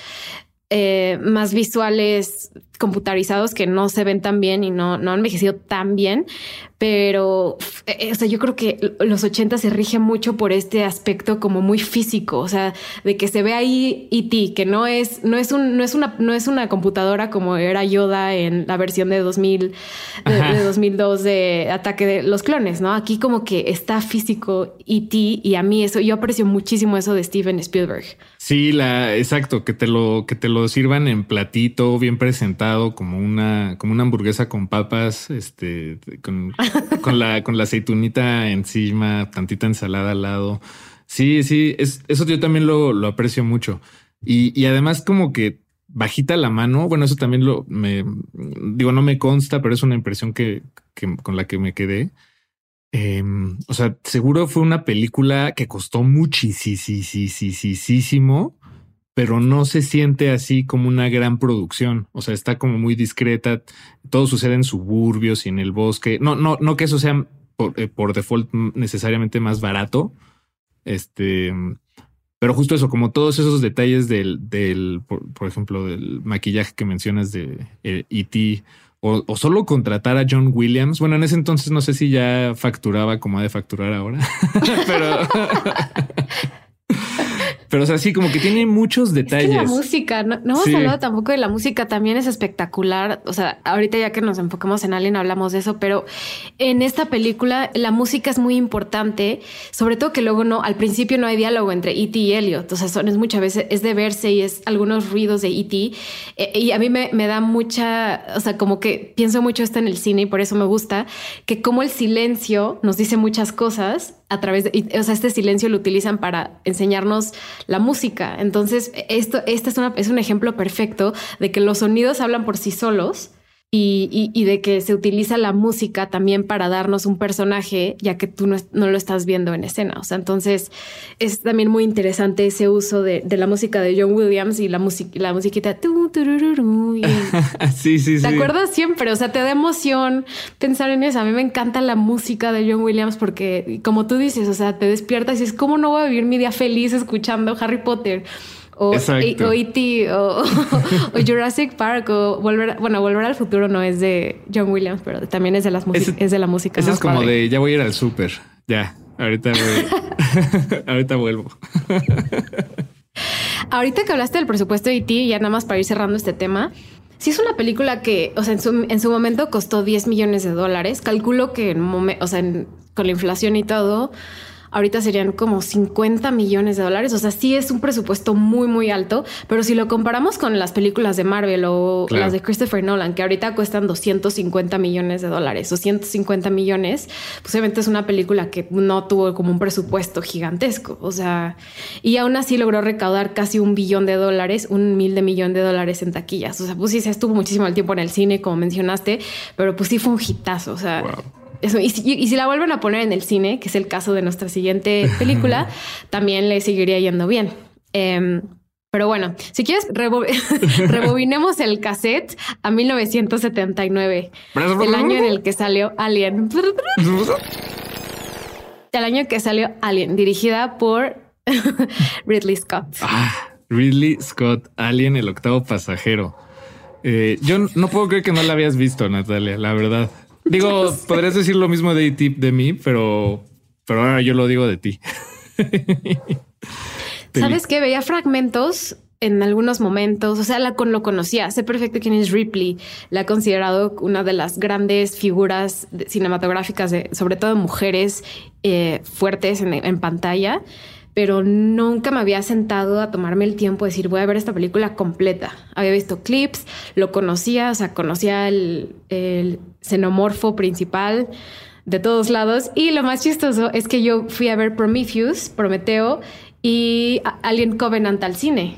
[SPEAKER 1] eh, más visuales computarizados que no se ven tan bien y no, no han envejecido tan bien, pero eh, o sea, yo creo que los 80 se rige mucho por este aspecto como muy físico, o sea, de que se ve ahí E.T., que no es, no es un, no es una, no es una computadora como era Yoda en la versión de 2000, de, 2002 de Ataque de los Clones, ¿no? Aquí como que está físico E.T. y a mí eso, yo aprecio muchísimo eso de Steven Spielberg.
[SPEAKER 2] Sí, la, exacto, que te lo, que te lo sirvan en platito, bien presentado, como una, como una hamburguesa con papas, este, con, con la, con la aceitunita encima, tantita ensalada al lado. Sí, sí, es, eso yo también lo, lo aprecio mucho. Y, y además como que bajita la mano, bueno, eso también lo me digo, no me consta, pero es una impresión que, que con la que me quedé Em, o sea, seguro fue una película que costó muchísimo, pero no se siente así como una gran producción. O sea, está como muy discreta. Todo sucede en suburbios y en el bosque. No, no, no que eso sea por, eh, default necesariamente más barato. Este, pero justo eso, como todos esos detalles del, del por, ejemplo, del maquillaje que mencionas de E.T. Eh, e o, solo contratar a John Williams. Bueno, en ese entonces no sé si ya facturaba como ha de facturar ahora, <laughs> pero Pero o sea, sí, como que tiene muchos detalles.
[SPEAKER 1] la música, no, no hemos hablado tampoco de la música, también es espectacular. O sea, ahorita ya que nos enfocamos en Alien hablamos de eso, pero en esta película la música es muy importante, sobre todo que luego no, al principio no hay diálogo entre E.T. y Elliot. O sea, son, es muchas veces, es de verse y es algunos ruidos de E.T. Eh, y a mí me, me da mucha, o sea, como que pienso mucho esto en el cine y por eso me gusta, que como el silencio nos dice muchas cosas a través de, o sea, este silencio lo utilizan para enseñarnos la música. Entonces, esto, este es, una, es un ejemplo perfecto de que los sonidos hablan por sí solos y, de que se utiliza la música también para darnos un personaje, ya que tú no, lo estás viendo en escena. O sea, entonces es también muy interesante ese uso de, la música de John Williams y la, música la musiquita.
[SPEAKER 2] sí, <laughs> sí, sí.
[SPEAKER 1] ¿Te acuerdas siempre? O sea, te da emoción pensar en eso. A mí me encanta la música de John Williams porque, como tú dices, o sea, te despiertas y es como no voy a vivir mi día feliz escuchando Harry Potter o E.T. <laughs> O, Jurassic Park o volver, bueno, volver al futuro no es de John Williams, pero también es de las es de la música.
[SPEAKER 2] Eso es como de ya voy a ir al súper. Ya, ahorita voy. <laughs> <laughs> ahorita vuelvo.
[SPEAKER 1] ahorita que hablaste del presupuesto de E.T., ya nada más para ir cerrando este tema. Si es una película que, o sea, en su, en su momento costó 10 millones de dólares. Calculo que en o sea, con la inflación y todo, ahorita serían como 50 millones de dólares. O sea, sí es un presupuesto muy, muy alto, pero si lo comparamos con las películas de Marvel o las de Christopher Nolan, que ahorita cuestan 250 millones de dólares o 150 millones, pues obviamente es una película que no tuvo como un presupuesto gigantesco. O sea, y aún así logró recaudar casi un billón de dólares, un mil de millón de dólares en taquillas. O sea, pues sí, se estuvo muchísimo el tiempo en el cine, como mencionaste, pero pues sí fue un hitazo. O sea, eso, y, si, la vuelven a poner en el cine, que es el caso de nuestra siguiente <laughs> película, también le seguiría yendo bien. Em, pero bueno, si quieres, <laughs> rebobinemos el cassette a 1979, el año en el que salió Alien. el año que salió Alien, dirigida por <laughs> Ridley Scott.
[SPEAKER 2] Ah, Ridley Scott, Alien, el octavo pasajero. Eh, yo no puedo creer que no la habías visto, Natalia, la verdad. Digo, <laughs> podrías decir lo mismo de E.T. de mí, pero, pero ahora yo lo digo de ti. <laughs>
[SPEAKER 1] ¿Sabes qué? Veía fragmentos en algunos momentos, o sea, la con lo conocía, sé perfecto quién es Ripley, la he considerado una de las grandes figuras cinematográficas, de, sobre todo mujeres eh, fuertes en, pantalla, pero nunca me había sentado a tomarme el tiempo de decir, voy a ver esta película completa. Había visto clips, lo conocía, o sea, conocía el, el xenomorfo principal de todos lados. Y lo más chistoso es que yo fui a ver Prometheus, Prometeo y Alien Covenant al cine.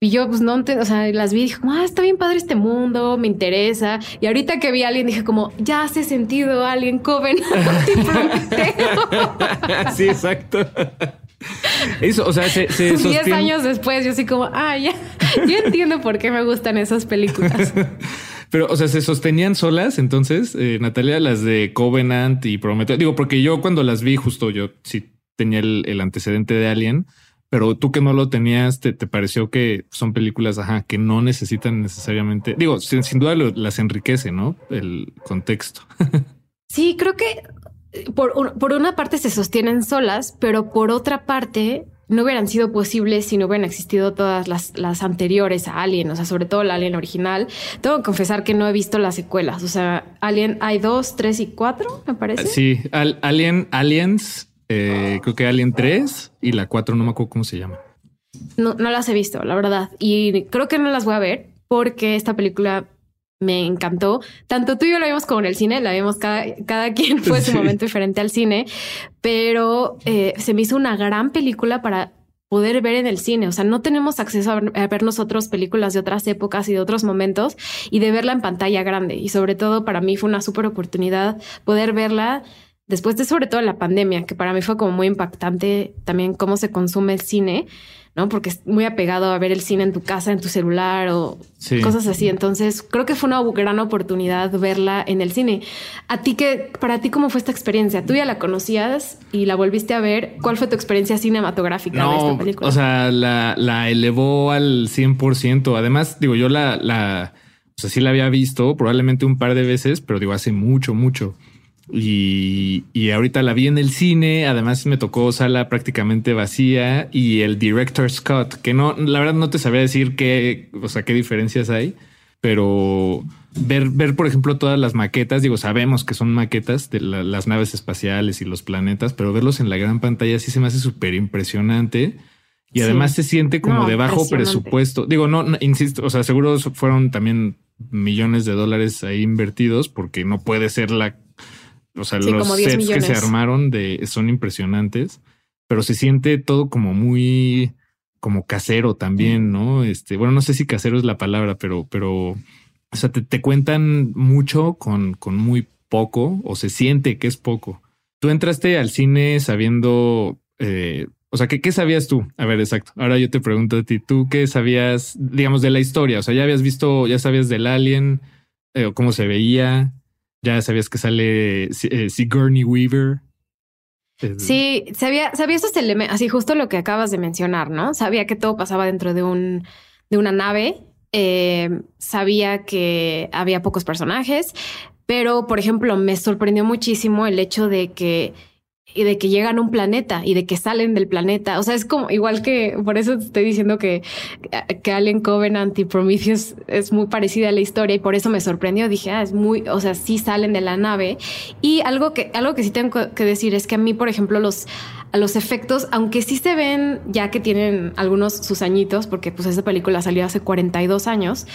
[SPEAKER 1] Y yo, pues no, o sea, las vi y dije, ah, está bien padre este mundo, me interesa. Y ahorita que vi a alguien, dije como, ya hace sentido Alien Covenant <laughs>
[SPEAKER 2] sí, exacto. Eso, o sea, se, se
[SPEAKER 1] Diez años después, yo así como, ah, ya, ya entiendo por qué me gustan esas películas. <laughs>
[SPEAKER 2] Pero, o sea, se sostenían solas entonces, eh, Natalia, las de Covenant y Prometeo. Digo, porque yo cuando las vi, justo yo sí tenía el antecedente de Alien pero tú que no lo tenías, te, pareció que son películas, ajá, que no necesitan necesariamente, digo, sin, duda las enriquece, ¿no? El contexto. <laughs>
[SPEAKER 1] sí, creo que por, por una parte se sostienen solas, pero por otra parte no hubieran sido posibles si no hubieran existido todas las, las, anteriores a Alien, o sea, sobre todo la Alien original. Tengo que confesar que no he visto las secuelas, o sea, Alien hay dos, tres y cuatro, me parece.
[SPEAKER 2] Sí, Alien, Aliens eh, creo que Alien 3 y la 4, no me acuerdo cómo se llama.
[SPEAKER 1] No, no las he visto, la verdad. Y creo que no las voy a ver porque esta película me encantó. Tanto tú y yo la vimos como en el cine, la vimos cada, cada <laughs> quien fue su momento diferente al cine, pero eh, se me hizo una gran película para poder ver en el cine. O sea, no tenemos acceso a ver, nosotros películas de otras épocas y de otros momentos y de verla en pantalla grande. Y sobre todo para mí fue una súper oportunidad poder verla después de sobre todo la pandemia, que para mí fue como muy impactante también cómo se consume el cine, ¿no? Porque es muy apegado a ver el cine en tu casa, en tu celular o cosas así. Entonces, creo que fue una gran oportunidad verla en el cine. A ti que para ti cómo fue esta experiencia? Tú ya la conocías y la volviste a ver. ¿Cuál fue tu experiencia cinematográfica de esta película?
[SPEAKER 2] O sea, la, la elevó al 100%. Además, digo, yo la la o sea, sí la había visto probablemente un par de veces, pero digo, hace mucho, mucho. Y, y, ahorita la vi en el cine. Además, me tocó sala prácticamente vacía y el director Scott, que no, la verdad no te sabría decir qué, o sea, qué diferencias hay, pero ver, ver, por ejemplo, todas las maquetas, digo, sabemos que son maquetas de las naves espaciales y los planetas, pero verlos en la gran pantalla sí se me hace súper impresionante. Y además se siente como de bajo presupuesto. Digo, no, insisto, o sea, seguro fueron también millones de dólares ahí invertidos porque no puede ser la o sea, los sets que se armaron de son impresionantes, pero se siente todo como muy como casero también, ¿no? Este, bueno, no sé si casero es la palabra, pero, pero, o sea, te, cuentan mucho con, con muy poco, o se siente que es poco. Tú entraste al cine sabiendo, eh, o sea, ¿qué, ¿qué sabías tú? A ver, exacto. Ahora yo te pregunto a ti, ¿tú qué sabías, digamos, de la historia? O sea, ya habías visto, ya sabías del alien, eh, cómo se veía, ya sabías que sale eh, Sigourney Weaver.
[SPEAKER 1] Sí, sabía, sabía esos elementos, así justo lo que acabas de mencionar, ¿no? Sabía que todo pasaba dentro de un, de una nave. Eh, sabía que había pocos personajes, pero por ejemplo, me sorprendió muchísimo el hecho de que y de que llegan a un planeta y de que salen del planeta. O sea, es como igual que por eso estoy diciendo que, que Alien Covenant y Prometheus es muy parecida a la historia y por eso me sorprendió. Dije, ah, es muy, o sea, sí salen de la nave. Y algo que, algo que sí tengo que decir es que a mí, por ejemplo, los, los efectos, aunque sí se ven ya que tienen algunos sus añitos, porque pues esa película salió hace 42 años,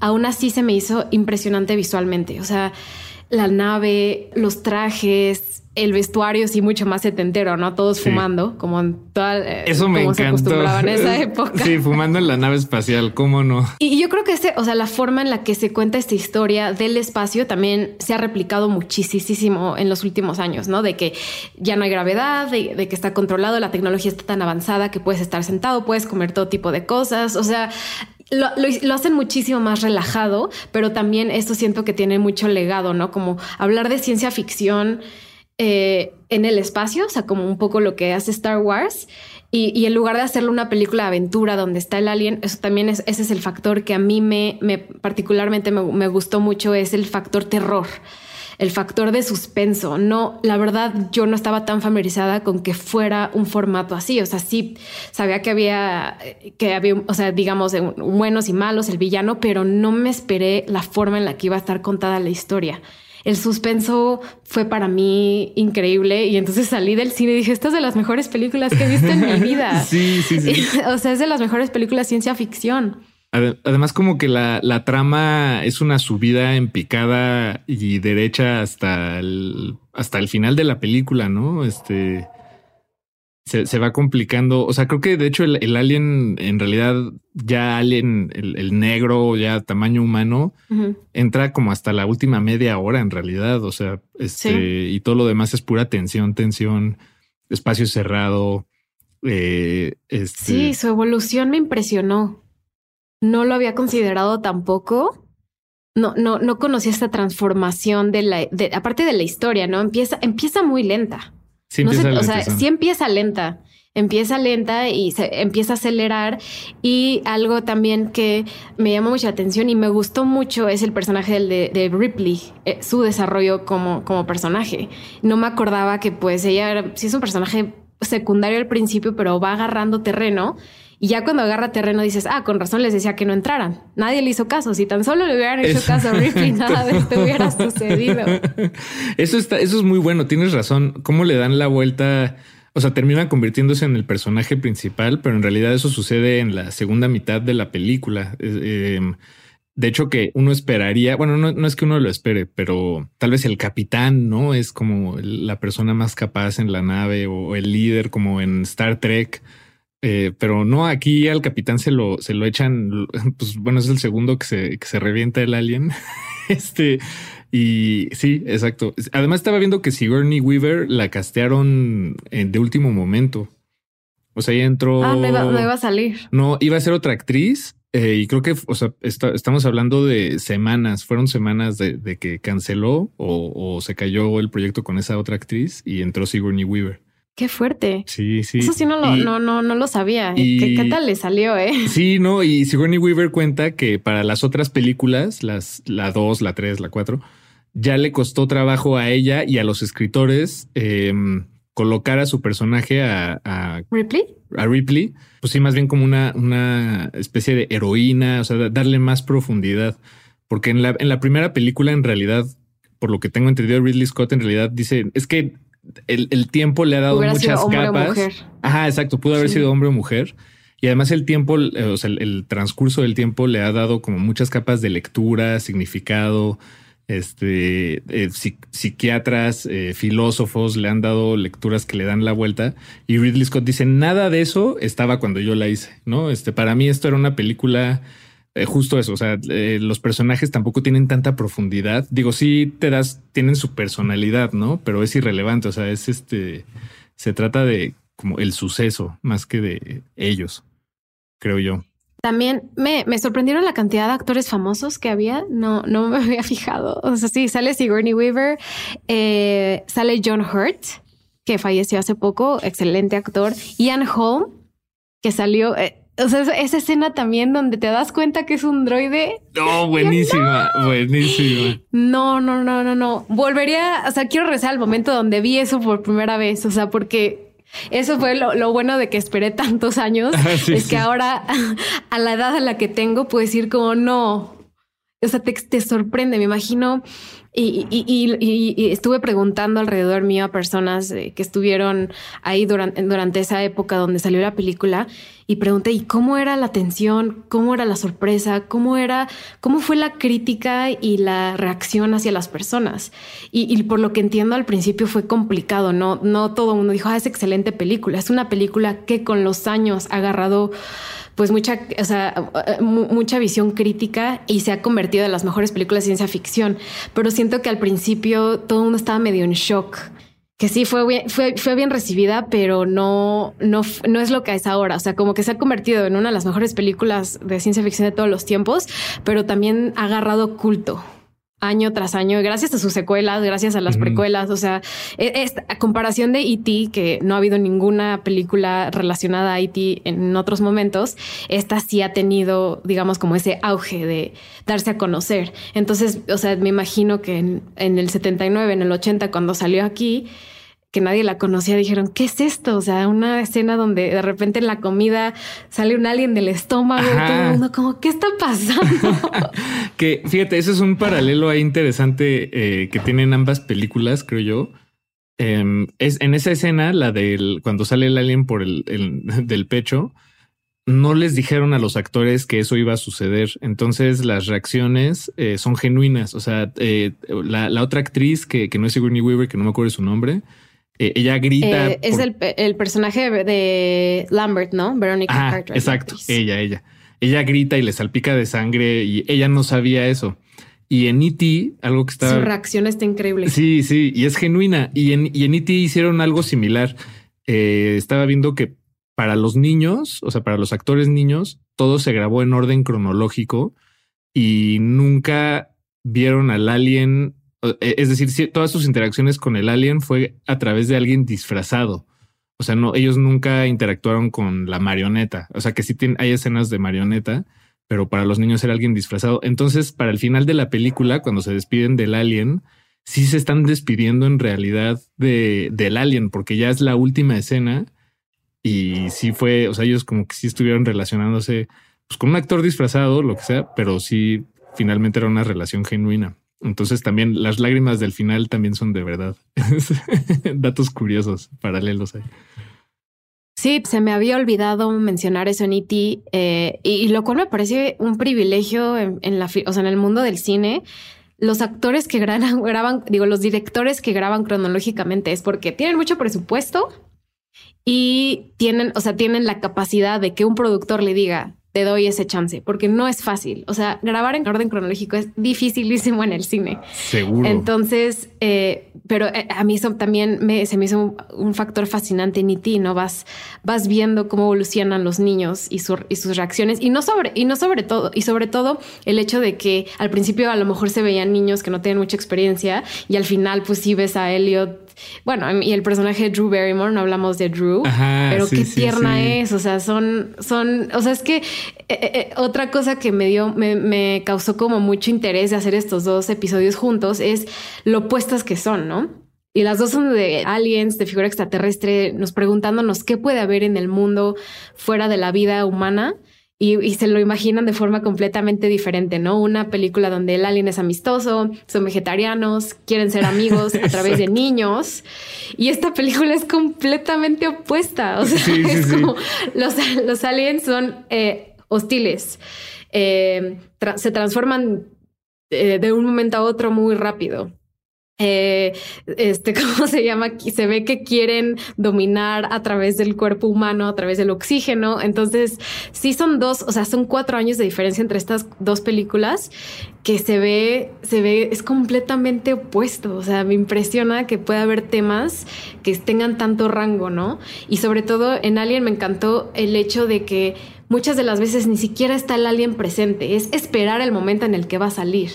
[SPEAKER 1] aún así se me hizo impresionante visualmente. O sea, la nave, los trajes, el vestuario sí mucho más setentero, ¿no? Todos fumando, como en toda
[SPEAKER 2] eh, Eso me
[SPEAKER 1] se acostumbraban en esa <laughs> época.
[SPEAKER 2] Sí, fumando en la nave espacial, ¿cómo no?
[SPEAKER 1] Y yo creo que ese, o sea, la forma en la que se cuenta esta historia del espacio también se ha replicado muchísimo en los últimos años, ¿no? De que ya no hay gravedad, de, que está controlado, la tecnología está tan avanzada que puedes estar sentado, puedes comer todo tipo de cosas, o sea, lo, lo, hacen muchísimo más relajado, pero también esto siento que tiene mucho legado, ¿no? Como hablar de ciencia ficción eh, en el espacio, o sea, como un poco lo que hace Star Wars. Y, en lugar de hacerle una película de aventura donde está el alien, eso también es, ese es el factor que a mí me, me particularmente me, gustó mucho, es el factor terror el factor de suspenso. No, la verdad, yo no estaba tan familiarizada con que fuera un formato así. O sea, sí sabía que había, que había, o sea, digamos, buenos y malos, el villano, pero no me esperé la forma en la que iba a estar contada la historia el suspenso fue para mí increíble y entonces salí del cine y dije, esta es de las mejores películas que he visto en mi <laughs> vida.
[SPEAKER 2] sí, sí, sí. <laughs>
[SPEAKER 1] o sea, es de las mejores películas de ciencia ficción.
[SPEAKER 2] Además, como que la, la, trama es una subida en picada y derecha hasta el, hasta el final de la película, ¿no? Este se, va complicando. O sea, creo que de hecho el, alien, en realidad, ya alien, el, negro, ya tamaño humano, entra como hasta la última media hora en realidad. O sea, este, y todo lo demás es pura tensión, tensión, espacio cerrado. Eh, este
[SPEAKER 1] Sí, su evolución me impresionó. No lo había considerado tampoco. No, no, no conocía esta transformación de la, de, aparte de la historia, ¿no? Empieza, empieza muy lenta.
[SPEAKER 2] Sí empieza
[SPEAKER 1] o sea, sí empieza lenta, empieza lenta y se empieza a acelerar. Y algo también que me llamó mucha atención y me gustó mucho es el personaje del de, Ripley, eh, su desarrollo como, como personaje. No me acordaba que pues ella sí es un personaje secundario al principio, pero va agarrando terreno. Y ya cuando agarra terreno dices, ah, con razón les decía que no entraran. Nadie le hizo caso. Si tan solo le hubieran hecho caso a Ripley, nada de esto hubiera sucedido. <laughs>
[SPEAKER 2] Eso está, eso es muy bueno. Tienes razón. Cómo le dan la vuelta. O sea, termina convirtiéndose en el personaje principal, pero en realidad eso sucede en la segunda mitad de la película. Em, de hecho, que uno esperaría, bueno, no, no, es que uno lo espere, pero tal vez el capitán, ¿no? Es como la persona más capaz en la nave o el líder como en Star Trek. Eh, pero no, aquí al capitán se lo, se lo echan, <laughs> pues bueno, es el segundo que se, que se revienta el alien. <laughs> este, y sí, exacto. Además estaba viendo que Sigourney Weaver la castearon de último momento. O sea, ella entró...
[SPEAKER 1] Ah, no iba, a salir.
[SPEAKER 2] No, iba a ser otra actriz. Eh, y creo que, o sea, estamos hablando de semanas, fueron semanas de, que canceló o, o se cayó el proyecto con esa otra actriz y entró Sigourney Weaver.
[SPEAKER 1] Qué fuerte.
[SPEAKER 2] Sí, sí.
[SPEAKER 1] Eso sí no lo, no, no, no lo sabía. ¿Qué, tal le salió, eh? <laughs>
[SPEAKER 2] Sí, no. Y Sigourney Weaver cuenta que para las otras películas, las, la 2, la 3, la 4, ya le costó trabajo a ella y a los escritores em, colocar a su personaje a, a,
[SPEAKER 1] Ripley.
[SPEAKER 2] A Ripley, pues sí, más bien como una, una especie de heroína, o sea, darle más profundidad. Porque en la, en la primera película, en realidad, por lo que tengo entendido, Ridley Scott en realidad dice, es que el, tiempo le ha dado muchas capas. Ajá, exacto. Pudo haber sido hombre o mujer. Y además el tiempo, eh, o sea, el, transcurso del tiempo le ha dado como muchas capas de lectura, significado. Este eh, psiquiatras, eh, filósofos le han dado lecturas que le dan la vuelta. Y Ridley Scott dice nada de eso estaba cuando yo la hice, no? Este para mí esto era una película eh, justo eso, o sea, eh, los personajes tampoco tienen tanta profundidad. Digo, sí te das, tienen su personalidad, ¿no? Pero es irrelevante, o sea, es este, se trata de como el suceso más que de ellos, creo yo.
[SPEAKER 1] También me, me sorprendieron la cantidad de actores famosos que había. No, no me <laughs> había fijado. O sea, sí, sale Sigourney Weaver, eh, sale John Hurt, que falleció hace poco, excelente actor. Ian Holm, que salió, o sea, esa escena también donde te das cuenta que es un droide.
[SPEAKER 2] No, <laughs> buenísima, buenísima.
[SPEAKER 1] No, no, no, no, no. Volvería, o sea, quiero rezar al momento donde vi eso por primera vez, o sea, porque eso fue lo, bueno de que esperé tantos años. <laughs> Ah, es que ahora, <laughs> a la edad a la que tengo, puedes ir como no. O sea, te, te sorprende. Me imagino y, estuve preguntando alrededor mío a personas eh, que estuvieron ahí durante, durante esa época donde salió la película y pregunté, ¿y cómo era la tensión? ¿Cómo era la sorpresa? ¿Cómo era, cómo fue la crítica y la reacción hacia las personas? Y, por lo que entiendo al principio fue complicado, no, no todo el mundo dijo, ah, es excelente película. Es una película que con los años ha agarrado pues mucha, o sea, mucha visión crítica y se ha convertido en las mejores películas de ciencia ficción. Pero siento que al principio todo el mundo estaba medio en shock. Que sí fue bien, fue, fue bien recibida, pero no, no, no es lo que es ahora. O sea, como que se ha convertido en una de las mejores películas de ciencia ficción de todos los tiempos, pero también ha agarrado culto año tras año, gracias a sus secuelas, gracias a las precuelas. O sea, e, a comparación de E.T., que no ha habido ninguna película relacionada a E.T. en otros momentos, esta sí ha tenido, digamos, como ese auge de darse a conocer. Entonces, o sea, me imagino que en, en el 79, en el 80, cuando salió aquí, que nadie la conocía, dijeron, ¿qué es esto? O sea, una escena donde de repente en la comida sale un alien del estómago y todo el mundo como, ¿qué está pasando? <laughs>
[SPEAKER 2] que fíjate, eso es un paralelo ahí interesante eh, que tienen ambas películas, creo yo. Em, es en esa escena, la del cuando sale el alien por el, <laughs> del pecho, no les dijeron a los actores que eso iba a suceder. Entonces las reacciones eh, son genuinas. O sea, eh, la, la, otra actriz que, que no es Sigourney Weaver, que no me acuerdo su nombre, eh, ella grita.
[SPEAKER 1] Eh, es el, el, personaje de Lambert, ¿no? Veronica
[SPEAKER 2] Carter. Exacto, ella, ella. Ella grita y le salpica de sangre y ella no sabía eso. Y en E.T., algo que está.
[SPEAKER 1] Su reacción está increíble.
[SPEAKER 2] Sí, sí, y es genuina. Y en, y en E.T. hicieron algo similar. Eh, estaba viendo que para los niños, o sea, para los actores niños, todo se grabó en orden cronológico y nunca vieron al alien es decir, todas sus interacciones con el alien fue a través de alguien disfrazado. O sea, no, ellos nunca interactuaron con la marioneta. O sea, que sí hay escenas de marioneta, pero para los niños era alguien disfrazado. Entonces, para el final de la película, cuando se despiden del alien, sí se están despidiendo en realidad de, del alien, porque ya es la última escena y sí fue, o sea, ellos como que sí estuvieron relacionándose pues, con un actor disfrazado, lo que sea, pero sí finalmente era una relación genuina. Entonces también las lágrimas del final también son de verdad. <laughs> Datos curiosos, paralelos ahí.
[SPEAKER 1] Sí, se me había olvidado mencionar eso en E.T. Eh, y, lo cual me parece un privilegio en, la, o sea, en el mundo del cine. Los actores que graban, <laughs> graban, digo, los directores que graban cronológicamente es porque tienen mucho presupuesto y tienen, o sea, tienen la capacidad de que un productor le diga, te doy ese chance, porque no es fácil. O sea, grabar en orden cronológico es dificilísimo en el cine.
[SPEAKER 2] Seguro.
[SPEAKER 1] Entonces, eh, pero eh, a mí eso también me, se me hizo un, factor fascinante en ti, ¿no? Vas, vas viendo cómo evolucionan los niños y, y sus reacciones y no sobre, y no sobre todo, y sobre todo el hecho de que al principio a lo mejor se veían niños que no tienen mucha experiencia y al final pues sí ves a Elliot bueno, y el personaje de Drew Barrymore, no hablamos de Drew, pero qué tierna es, o sea, son, son, o sea, es que eh, eh, eh, otra cosa que me dio, me, me causó como mucho interés de hacer estos dos episodios juntos es lo opuestas que son, ¿no? Y las dos son de aliens, de figura extraterrestre, nos preguntándonos qué puede haber en el mundo fuera de la vida humana y, se lo imaginan de forma completamente diferente, ¿no? Una película donde el alien es amistoso, son vegetarianos, quieren ser amigos a <laughs> través de niños. Y esta película es completamente opuesta. O sea, es como los, los, aliens son eh, hostiles. Eh, se transforman eh, de un momento a otro muy rápido eh, este, <laughs> ¿cómo se llama? Se ve que quieren dominar a través del cuerpo humano, a través del oxígeno. Entonces, sí son dos, o sea, son cuatro años de diferencia entre estas dos películas que se ve, se ve, es completamente opuesto. O sea, me impresiona que pueda haber temas que tengan tanto rango, ¿no? Y sobre todo en Alien me encantó el hecho de que muchas de las veces ni siquiera está el alien presente, es esperar el momento en el que va a salir,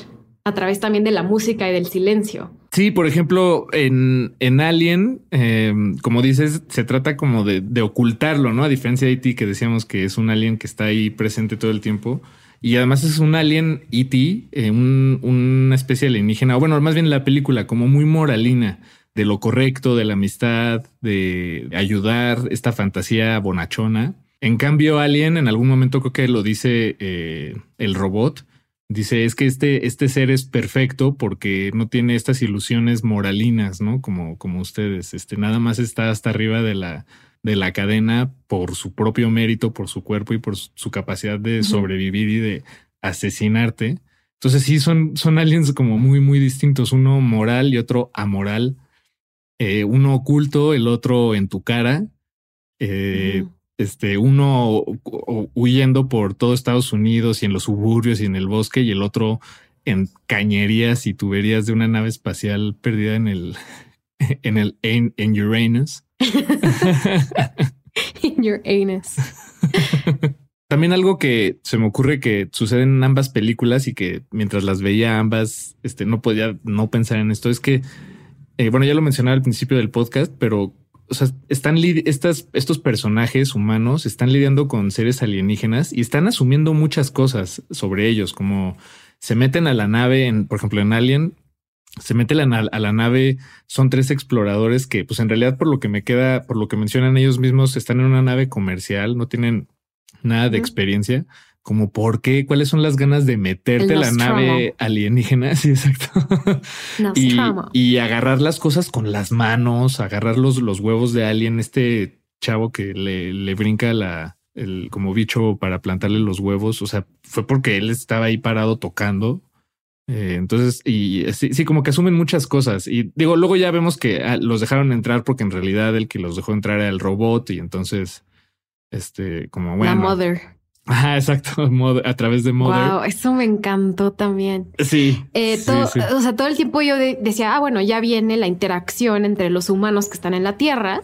[SPEAKER 1] a través también de la música y del silencio.
[SPEAKER 2] Sí, por ejemplo, en, en Alien, em, como dices, se trata como de, de, ocultarlo, ¿no? A diferencia de E.T., que decíamos que es un alien que está ahí presente todo el tiempo. Y además es un alien E.T., eh, un, una especie alienígena, o bueno, más bien la película, como muy moralina, de lo correcto, de la amistad, de ayudar, esta fantasía bonachona. En cambio, Alien, en algún momento creo que lo dice eh, el robot, Dice, es que este, este ser es perfecto porque no tiene estas ilusiones moralinas, ¿no? Como, como ustedes. Este, nada más está hasta arriba de la, de la cadena por su propio mérito, por su cuerpo y por su capacidad de sobrevivir y de asesinarte. Entonces sí, son, son aliens como muy, muy distintos. Uno moral y otro amoral. Eh, uno oculto, el otro en tu cara. Eh, este, uno huyendo por todo Estados Unidos y en los suburbios y en el bosque y el otro en cañerías y tuberías de una nave espacial perdida en el, <laughs> en el, en, Uranus.
[SPEAKER 1] en Uranus. <laughs> <laughs>
[SPEAKER 2] También algo que se me ocurre que sucede en ambas películas y que mientras las veía ambas, este, no podía no pensar en esto, es que, eh, bueno, ya lo mencionaba al principio del podcast, pero o sea, están estas, estos personajes humanos están lidiando con seres alienígenas y están asumiendo muchas cosas sobre ellos, como se meten a la nave, en, por ejemplo, en Alien, se meten a la nave, son tres exploradores que, pues en realidad, por lo que me queda, por lo que mencionan ellos mismos, están en una nave comercial, no tienen nada de experiencia como por qué, cuáles son las ganas de meterte a la nave alienígena. <laughs> Sí, exacto. y, y, agarrar las cosas con las manos, agarrar los, los huevos de alien, este chavo que le, le brinca la, el, como bicho para plantarle los huevos. O sea, fue porque él estaba ahí parado tocando. Eh, entonces, y sí, sí, como que asumen muchas cosas. Y digo, luego ya vemos que ah, los dejaron entrar porque en realidad el que los dejó entrar era el robot. Y entonces, este, como bueno.
[SPEAKER 1] La mother.
[SPEAKER 2] Ajá, exacto, <laughs> a través de Mother. Wow,
[SPEAKER 1] eso me encantó también.
[SPEAKER 2] Sí,
[SPEAKER 1] eh, O sea, todo el tiempo yo decía, ah, bueno, ya viene la interacción entre los humanos que están en la Tierra,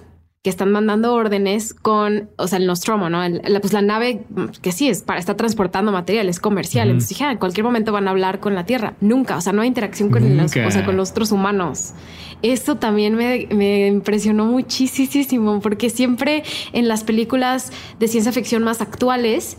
[SPEAKER 1] que están mandando órdenes con, o sea, el Nostromo, ¿no? la, pues la nave que sí es para, está transportando materiales comerciales. Entonces dije, ah, en cualquier momento van a hablar con la Tierra. Nunca, o sea, no hay interacción con los, o sea, con los otros humanos. Eso también me, me impresionó muchísimo porque siempre en las películas de ciencia ficción más actuales,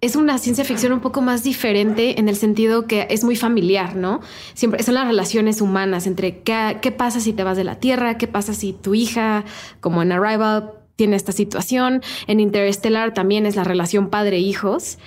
[SPEAKER 1] es una ciencia ficción un poco más diferente en el sentido que es muy familiar, ¿no? Siempre son las relaciones humanas entre qué, qué, pasa si te vas de la Tierra, qué pasa si tu hija, como en Arrival, tiene esta situación. En Interstellar también es la relación padre-hijos.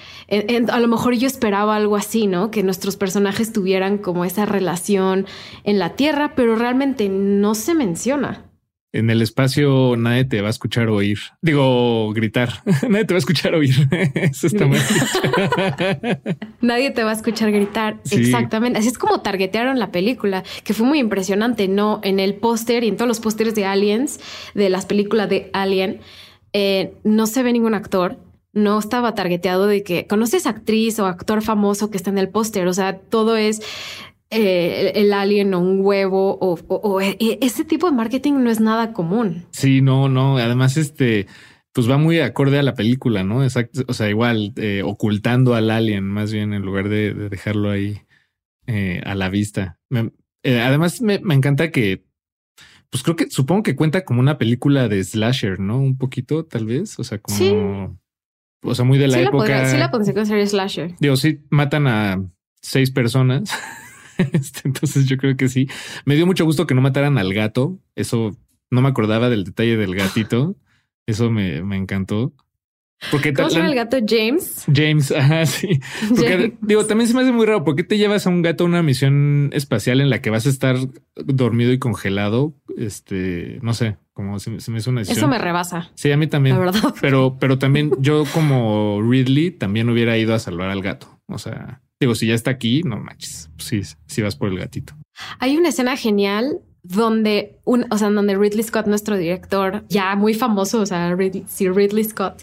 [SPEAKER 1] a lo mejor yo esperaba algo así, ¿no? Que nuestros personajes tuvieran como esa relación en la Tierra, pero realmente no se menciona.
[SPEAKER 2] En el espacio nadie te va a escuchar oír. Digo, gritar. <laughs> nadie te va a escuchar oír. <laughs> Eso está mal. <laughs>
[SPEAKER 1] nadie te va a escuchar gritar. Exactamente. Así es como targetearon la película, que fue muy impresionante. No en el póster y en todos los pósters de Aliens, de las películas de Alien, eh, no se ve ningún actor. No estaba targeteado de que conoces actriz o actor famoso que está en el póster. O sea, todo es eh, el alien o un huevo o, e, e, ese tipo de marketing no es nada común.
[SPEAKER 2] Sí, no, no. Además, este, pues va muy acorde a la película, ¿no? Exacto. O sea, igual eh, ocultando al alien más bien en lugar de, dejarlo ahí eh, a la vista. además, me, encanta que, pues creo que supongo que cuenta como una película de slasher, ¿no? Un poquito, tal vez. O sea, como, o sea, muy de la época.
[SPEAKER 1] sí, la considerar slasher.
[SPEAKER 2] Digo, sí, matan a seis personas. <laughs> <laughs> Este, entonces yo creo que sí. Me dio mucho gusto que no mataran al gato. Eso no me acordaba del detalle del gatito. Eso me, encantó.
[SPEAKER 1] Porque ¿Cómo se llama el gato James?
[SPEAKER 2] James, <laughs> ajá, sí. Porque digo, también se me hace muy raro. ¿Por qué te llevas a un gato a una misión espacial en la que vas a estar dormido y congelado? Este, no sé, como se, me hizo una decisión.
[SPEAKER 1] Eso me rebasa.
[SPEAKER 2] Sí, a mí también. La verdad. Pero, pero también yo como Ridley también hubiera ido a salvar al gato. O sea, Digo, si ya está aquí, no manches. Sí, sí vas por el gatito.
[SPEAKER 1] Hay una escena genial donde un, o sea, donde Ridley Scott, nuestro director, ya muy famoso, o sea, Ridley, Ridley Scott,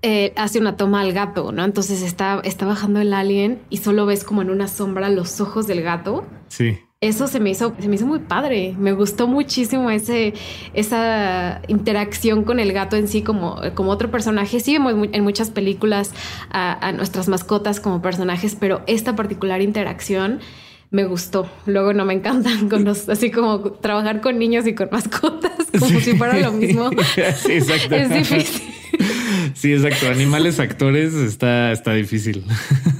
[SPEAKER 1] eh, hace una toma al gato, ¿no? Entonces está, está bajando el alien y solo ves como en una sombra los ojos del gato.
[SPEAKER 2] Sí
[SPEAKER 1] eso se me hizo, se me hizo muy padre. Me gustó muchísimo ese, esa interacción con el gato en sí como, como otro personaje. Sí vemos en muchas películas a, nuestras mascotas como personajes, pero esta particular interacción me gustó. Luego no me encantan con los, así como trabajar con niños y con mascotas, como si fuera lo mismo. <laughs>
[SPEAKER 2] sí, exacto.
[SPEAKER 1] Es difícil.
[SPEAKER 2] Sí, exacto. Animales actores está, está difícil.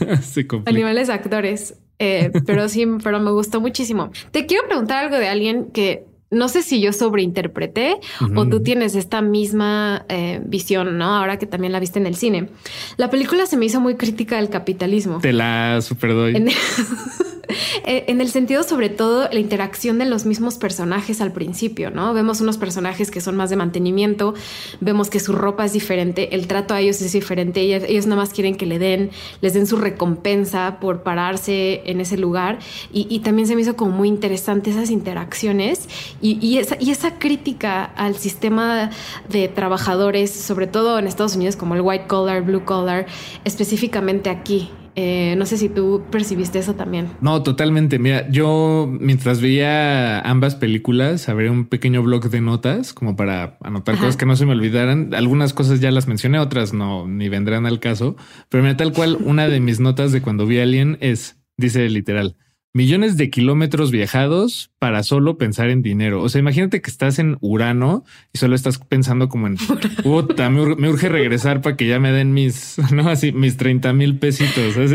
[SPEAKER 2] <laughs>
[SPEAKER 1] Animales actores. Eh, <laughs> pero sí, pero me gustó muchísimo. Te quiero preguntar algo de alguien que no sé si yo sobreinterpreté o tú tienes esta misma eh, visión, ¿no? Ahora que también la viste en el cine. La película se me hizo muy crítica del capitalismo.
[SPEAKER 2] Te la superdoy.
[SPEAKER 1] Eh, <laughs> <laughs> en el sentido, sobre todo, la interacción de los mismos personajes al principio, ¿no? Vemos unos personajes que son más de mantenimiento, vemos que su ropa es diferente, el trato a ellos es diferente, ellos, nada más quieren que le den, les den su recompensa por pararse en ese lugar. Y, también se me hizo como muy interesante esas interacciones y, esa, y esa crítica al sistema de trabajadores, sobre todo en Estados Unidos, como el white collar, blue collar, específicamente aquí. Eh, no sé si tú percibiste eso también.
[SPEAKER 2] No, totalmente. Mira, yo mientras veía ambas películas, abrí un pequeño blog de notas como para anotar cosas que no se me olvidaran. Algunas cosas ya las mencioné, otras no, ni vendrán al caso. Pero mira, tal cual, una de mis notas de cuando vi a Alien es, dice literal, millones de kilómetros viajados para solo pensar en dinero. O sea, imagínate que estás en Urano y solo estás pensando como en <laughs> puta, me, urge regresar para que ya me den mis, <laughs> no así, mis 30 mil pesitos. <laughs>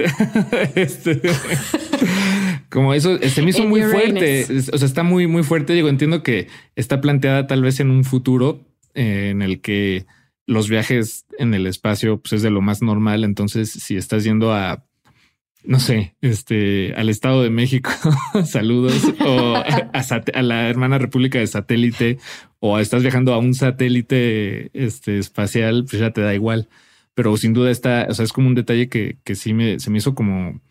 [SPEAKER 2] Este, como eso se me hizo muy fuerte. O sea, está muy, muy fuerte. Digo, entiendo que está planteada tal vez en un futuro eh, en el que los viajes en el espacio pues, es de lo más normal. Entonces, si estás yendo a no sé, este, al Estado de México, <laughs> saludos, o a, la hermana República de Satélite, o estás viajando a un satélite este, espacial, pues ya te da igual. Pero sin duda está, o sea, es como un detalle que, que sí me, se me hizo como,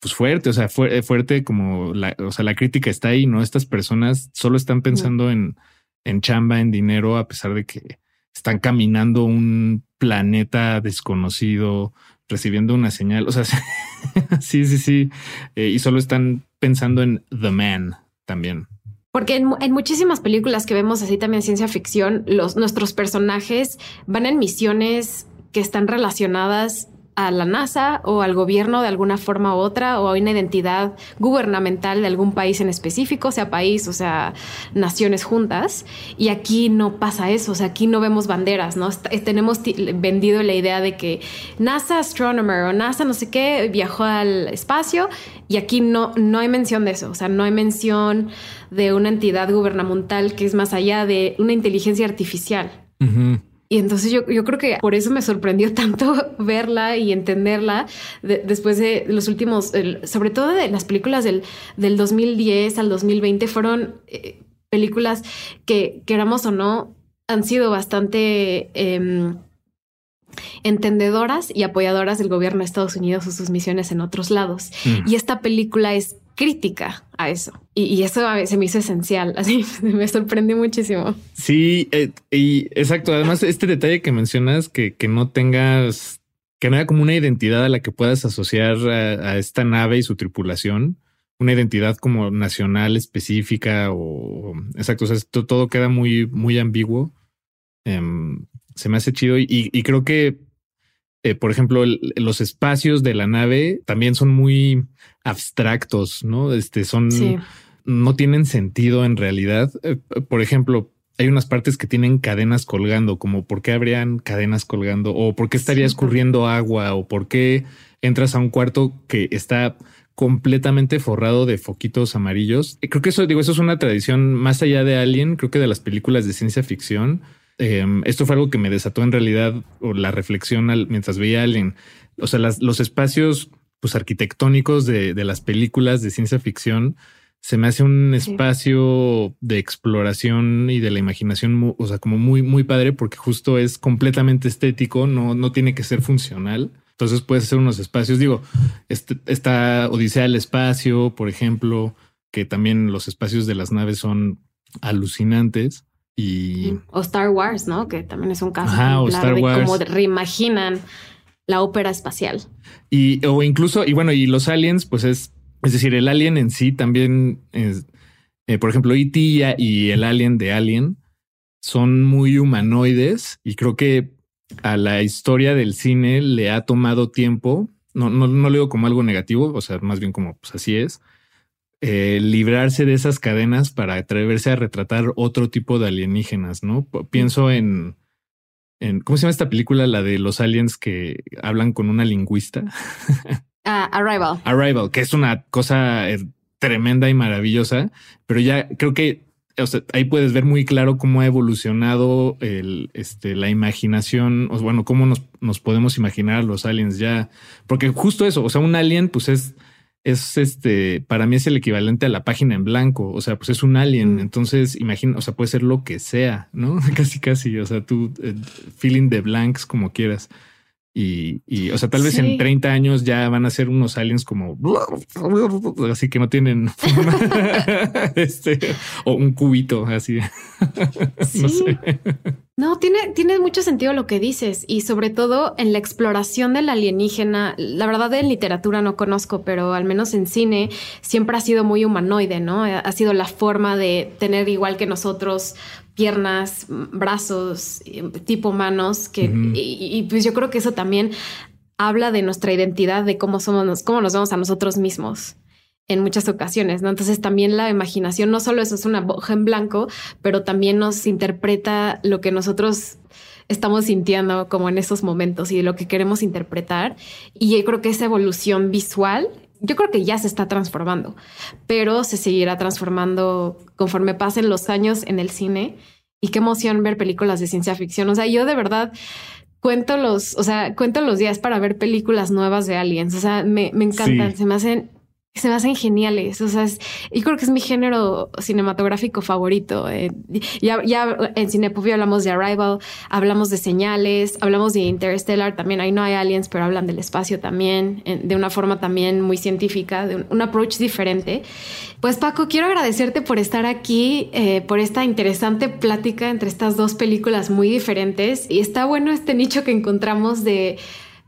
[SPEAKER 2] pues fuerte, o sea, fuerte como la, o sea, la crítica está ahí, ¿no? Estas personas solo están pensando en, en chamba, en dinero, a pesar de que están caminando un planeta desconocido, recibiendo una señal. O sea, <laughs> sí, sí, sí. Eh, y solo están pensando en The Man también.
[SPEAKER 1] Porque en, muchísimas películas que vemos así también ciencia ficción, los, nuestros personajes van en misiones que están relacionadas a la NASA o al gobierno de alguna forma u otra o a una identidad gubernamental de algún país en específico, sea país o sea naciones juntas. Y aquí no pasa eso, o sea, aquí no vemos banderas, ¿no? Eh, tenemos vendido la idea de que NASA astronomer o NASA no sé qué viajó al espacio y aquí no, no hay mención de eso, o sea, no hay mención de una entidad gubernamental que es más allá de una inteligencia artificial. Y entonces yo, yo, creo que por eso me sorprendió <laughs> tanto verla y entenderla después de los últimos, sobre todo de las películas del, del 2010 al 2020, fueron eh, películas que, queramos o no, han sido bastante em, entendedoras y apoyadoras del gobierno de Estados Unidos o sus misiones en otros lados. Mm. Y esta película es crítica a eso. Y, eso se me hizo esencial. <laughs> Así me sorprendió muchísimo.
[SPEAKER 2] Sí, eh, y exacto. Además, este detalle que mencionas, que, que no tengas, que no haya como una identidad a la que puedas asociar a, esta nave y su tripulación, una identidad como nacional específica o exacto. O sea, esto, todo queda muy, muy ambiguo. Em, se me hace chido y creo que eh, por ejemplo, los espacios de la nave también son muy abstractos, ¿no? Este son, no tienen sentido en realidad. Eh, por ejemplo, hay unas partes que tienen cadenas colgando, como por qué habrían cadenas colgando, o por qué estaría escurriendo agua, o por qué entras a un cuarto que está completamente forrado de foquitos amarillos. Eh, creo que eso, digo, eso es una tradición más allá de Alien, creo que de las películas de ciencia ficción Em, esto fue algo que me desató en realidad o la reflexión mientras veía a alguien. O sea, los espacios pues, arquitectónicos de, las películas de ciencia ficción se me hace un espacio de exploración y de la imaginación, o sea, como muy, muy padre, porque justo es completamente estético, no, no tiene que ser funcional. Entonces puedes hacer unos espacios. Digo, este, esta Odisea del Espacio, por ejemplo, que también los espacios de las naves son alucinantes. Y...
[SPEAKER 1] O Star Wars, ¿no? Que también es un caso de cómo reimaginan la ópera espacial.
[SPEAKER 2] Y, o incluso, y bueno, y los aliens, pues es, es decir, el alien en sí también es, eh, por ejemplo, E.T. y el alien de Alien son muy humanoides y creo que a la historia del cine le ha tomado tiempo. No, no, no lo digo como algo negativo, o sea, más bien como pues así es, eh, librarse de esas cadenas para atreverse a retratar otro tipo de alienígenas, ¿no? Pienso en, en ¿cómo se llama esta película? La de los aliens que hablan con una lingüista.
[SPEAKER 1] Ah, Arrival.
[SPEAKER 2] Arrival, que es una cosa eh, tremenda y maravillosa, pero ya creo que ahí puedes ver muy claro cómo ha evolucionado el, este, la imaginación, o bueno, cómo nos, nos podemos imaginar a los aliens ya, porque justo eso, o sea, un alien pues es es este, para mí es el equivalente a la página en blanco, o sea, pues es un alien, mm. entonces imagina, o sea, puede ser lo que sea, ¿no? <laughs> casi, casi, o sea, tú, eh, feeling the blanks como quieras. Y, y, o sea, tal vez en 30 años ya van a ser unos aliens como así que no tienen <laughs> este o un cubito así. <laughs>
[SPEAKER 1] Sí. No, sé. no, tiene, tiene mucho sentido lo que dices y sobre todo en la exploración del alienígena. La verdad, en literatura no conozco, pero al menos en cine siempre ha sido muy humanoide, ¿no? Ha sido la forma de tener igual que nosotros piernas, brazos, tipo manos, que, y, pues yo creo que eso también habla de nuestra identidad, de cómo somos, cómo nos vemos a nosotros mismos en muchas ocasiones, ¿no? Entonces también la imaginación no solo eso es una hoja en blanco, pero también nos interpreta lo que nosotros estamos sintiendo como en esos momentos y lo que queremos interpretar. Y yo creo que esa evolución visual yo creo que ya se está transformando, pero se seguirá transformando conforme pasen los años en el cine. Y qué emoción ver películas de ciencia ficción. O sea, yo de verdad cuento los, o sea, cuento los días para ver películas nuevas de aliens. O sea, me, me encantan, se me hacen se me hacen geniales. O sea, y creo que es mi género cinematográfico favorito. Eh, ya, ya en Cinepop hablamos de Arrival, hablamos de señales, hablamos de Interstellar. También ahí no hay aliens, pero hablan del espacio también, de una forma también muy científica, de un, approach diferente. Pues Paco, quiero agradecerte por estar aquí, eh, por esta interesante plática entre estas dos películas muy diferentes. Y está bueno este nicho que encontramos de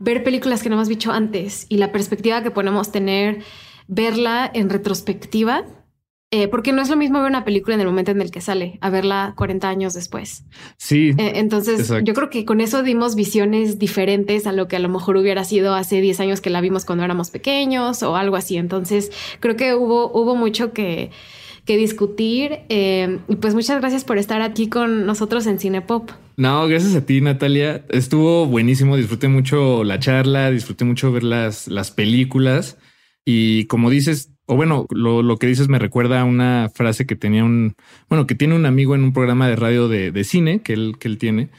[SPEAKER 1] ver películas que no hemos visto antes y la perspectiva que podemos tener verla en retrospectiva, eh, porque no es lo mismo ver una película en el momento en el que sale, a verla 40 años después.
[SPEAKER 2] Sí.
[SPEAKER 1] Eh, entonces, yo creo que con eso dimos visiones diferentes a lo que a lo mejor hubiera sido hace 10 años que la vimos cuando éramos pequeños o algo así. Entonces, creo que hubo, hubo mucho que, que discutir. Eh, y pues muchas gracias por estar aquí con nosotros en Cinepop.
[SPEAKER 2] No, gracias a ti, Natalia. Estuvo buenísimo. Disfruté mucho la charla, disfruté mucho ver las, las películas. Y como dices, o bueno, lo, que dices me recuerda a una frase que tenía un, bueno, que tiene un amigo en un programa de radio de, cine que él, que él tiene.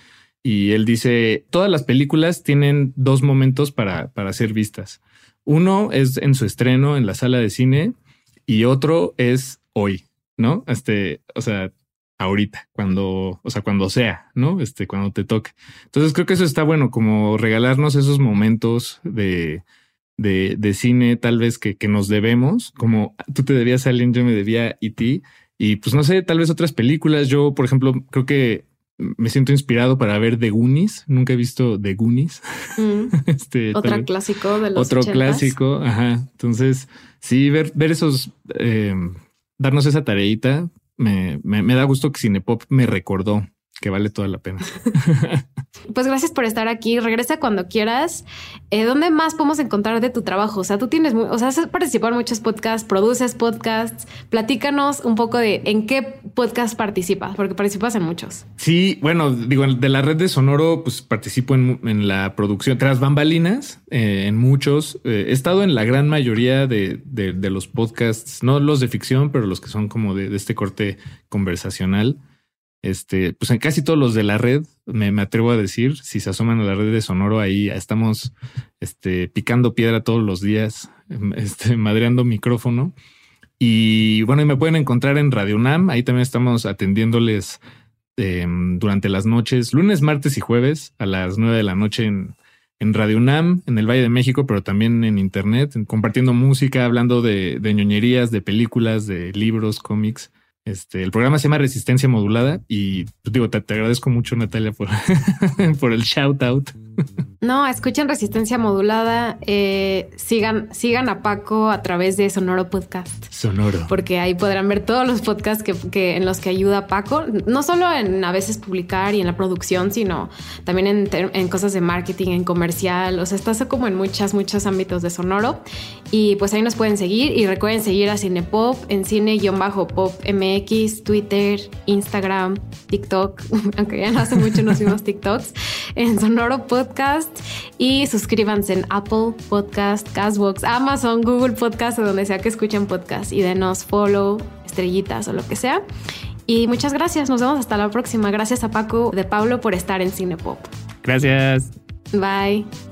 [SPEAKER 2] Y él dice, todas las películas tienen dos momentos para, para ser vistas. Uno es en su estreno en la sala de cine y otro es hoy, ¿no? Este, o sea, ahorita, cuando, o sea, cuando sea, ¿no? Este, cuando te toque. Entonces creo que eso está bueno, como regalarnos esos momentos de, de, de cine tal vez que, que, nos debemos, como tú te debías a alguien, yo me debía a ti y pues no sé, tal vez otras películas. Yo, por ejemplo, creo que me siento inspirado para ver The Goonies. Nunca he visto The Goonies.
[SPEAKER 1] Mm. <laughs> este, otro clásico de los
[SPEAKER 2] Otro clásico, ajá. Entonces, sí, ver, ver esos, eh, darnos esa tareita, me, me, me da gusto que Cinepop me recordó que vale toda la pena. <laughs>
[SPEAKER 1] pues gracias por estar aquí. Regresa cuando quieras. Eh, ¿Dónde más podemos encontrar de tu trabajo? O sea, tú tienes, o sea, has participado en muchos podcasts, produces podcasts. Platícanos un poco de en qué podcast participas, porque participas en muchos.
[SPEAKER 2] Sí, bueno, digo, de la red de Sonoro, pues participo en, la producción tras bambalinas, eh, en muchos. Eh, he estado en la gran mayoría de, los podcasts, no los de ficción, pero los que son como de este corte conversacional. Este, pues en casi todos los de la red, me, atrevo a decir, si se asoman a la red de Sonoro, ahí estamos este, picando piedra todos los días, em, <laughs> este, madreando micrófono. Y bueno, y me pueden encontrar en Radio UNAM, ahí también estamos atendiéndoles em, durante las noches, lunes, martes y jueves a las nueve de la noche en, en Radio UNAM, en el Valle de México, pero también en Internet, compartiendo música, hablando de, de ñoñerías, de películas, de libros, cómics Este, el programa se llama Resistencia Modulada y pues, digo, te, agradezco mucho, Natalia, por, <laughs> por el shout out.
[SPEAKER 1] No, escuchen Resistencia Modulada. Eh, sigan, sigan a Paco a través de Sonoro Podcast.
[SPEAKER 2] Sonoro.
[SPEAKER 1] Porque ahí podrán ver todos los podcasts que, en los que ayuda Paco. No solo en a veces publicar y en la producción, sino también en, en cosas de marketing, en comercial. O sea, estás como en muchas, muchos ámbitos de Sonoro. Y pues ahí nos pueden seguir. Y recuerden seguir a Cinepop en cine-pop MX, Twitter, Instagram, TikTok. <laughs> Aunque ya no hace mucho nos vimos <laughs> TikToks. En Sonoro Podcast y suscríbanse en Apple Podcast, Castbox, Amazon, Google Podcast o donde sea que escuchen podcast y denos follow, estrellitas o lo que sea. Y muchas gracias, nos vemos hasta la próxima. Gracias a Paco de Pablo por estar en Cinepop.
[SPEAKER 2] Gracias.
[SPEAKER 1] Bye.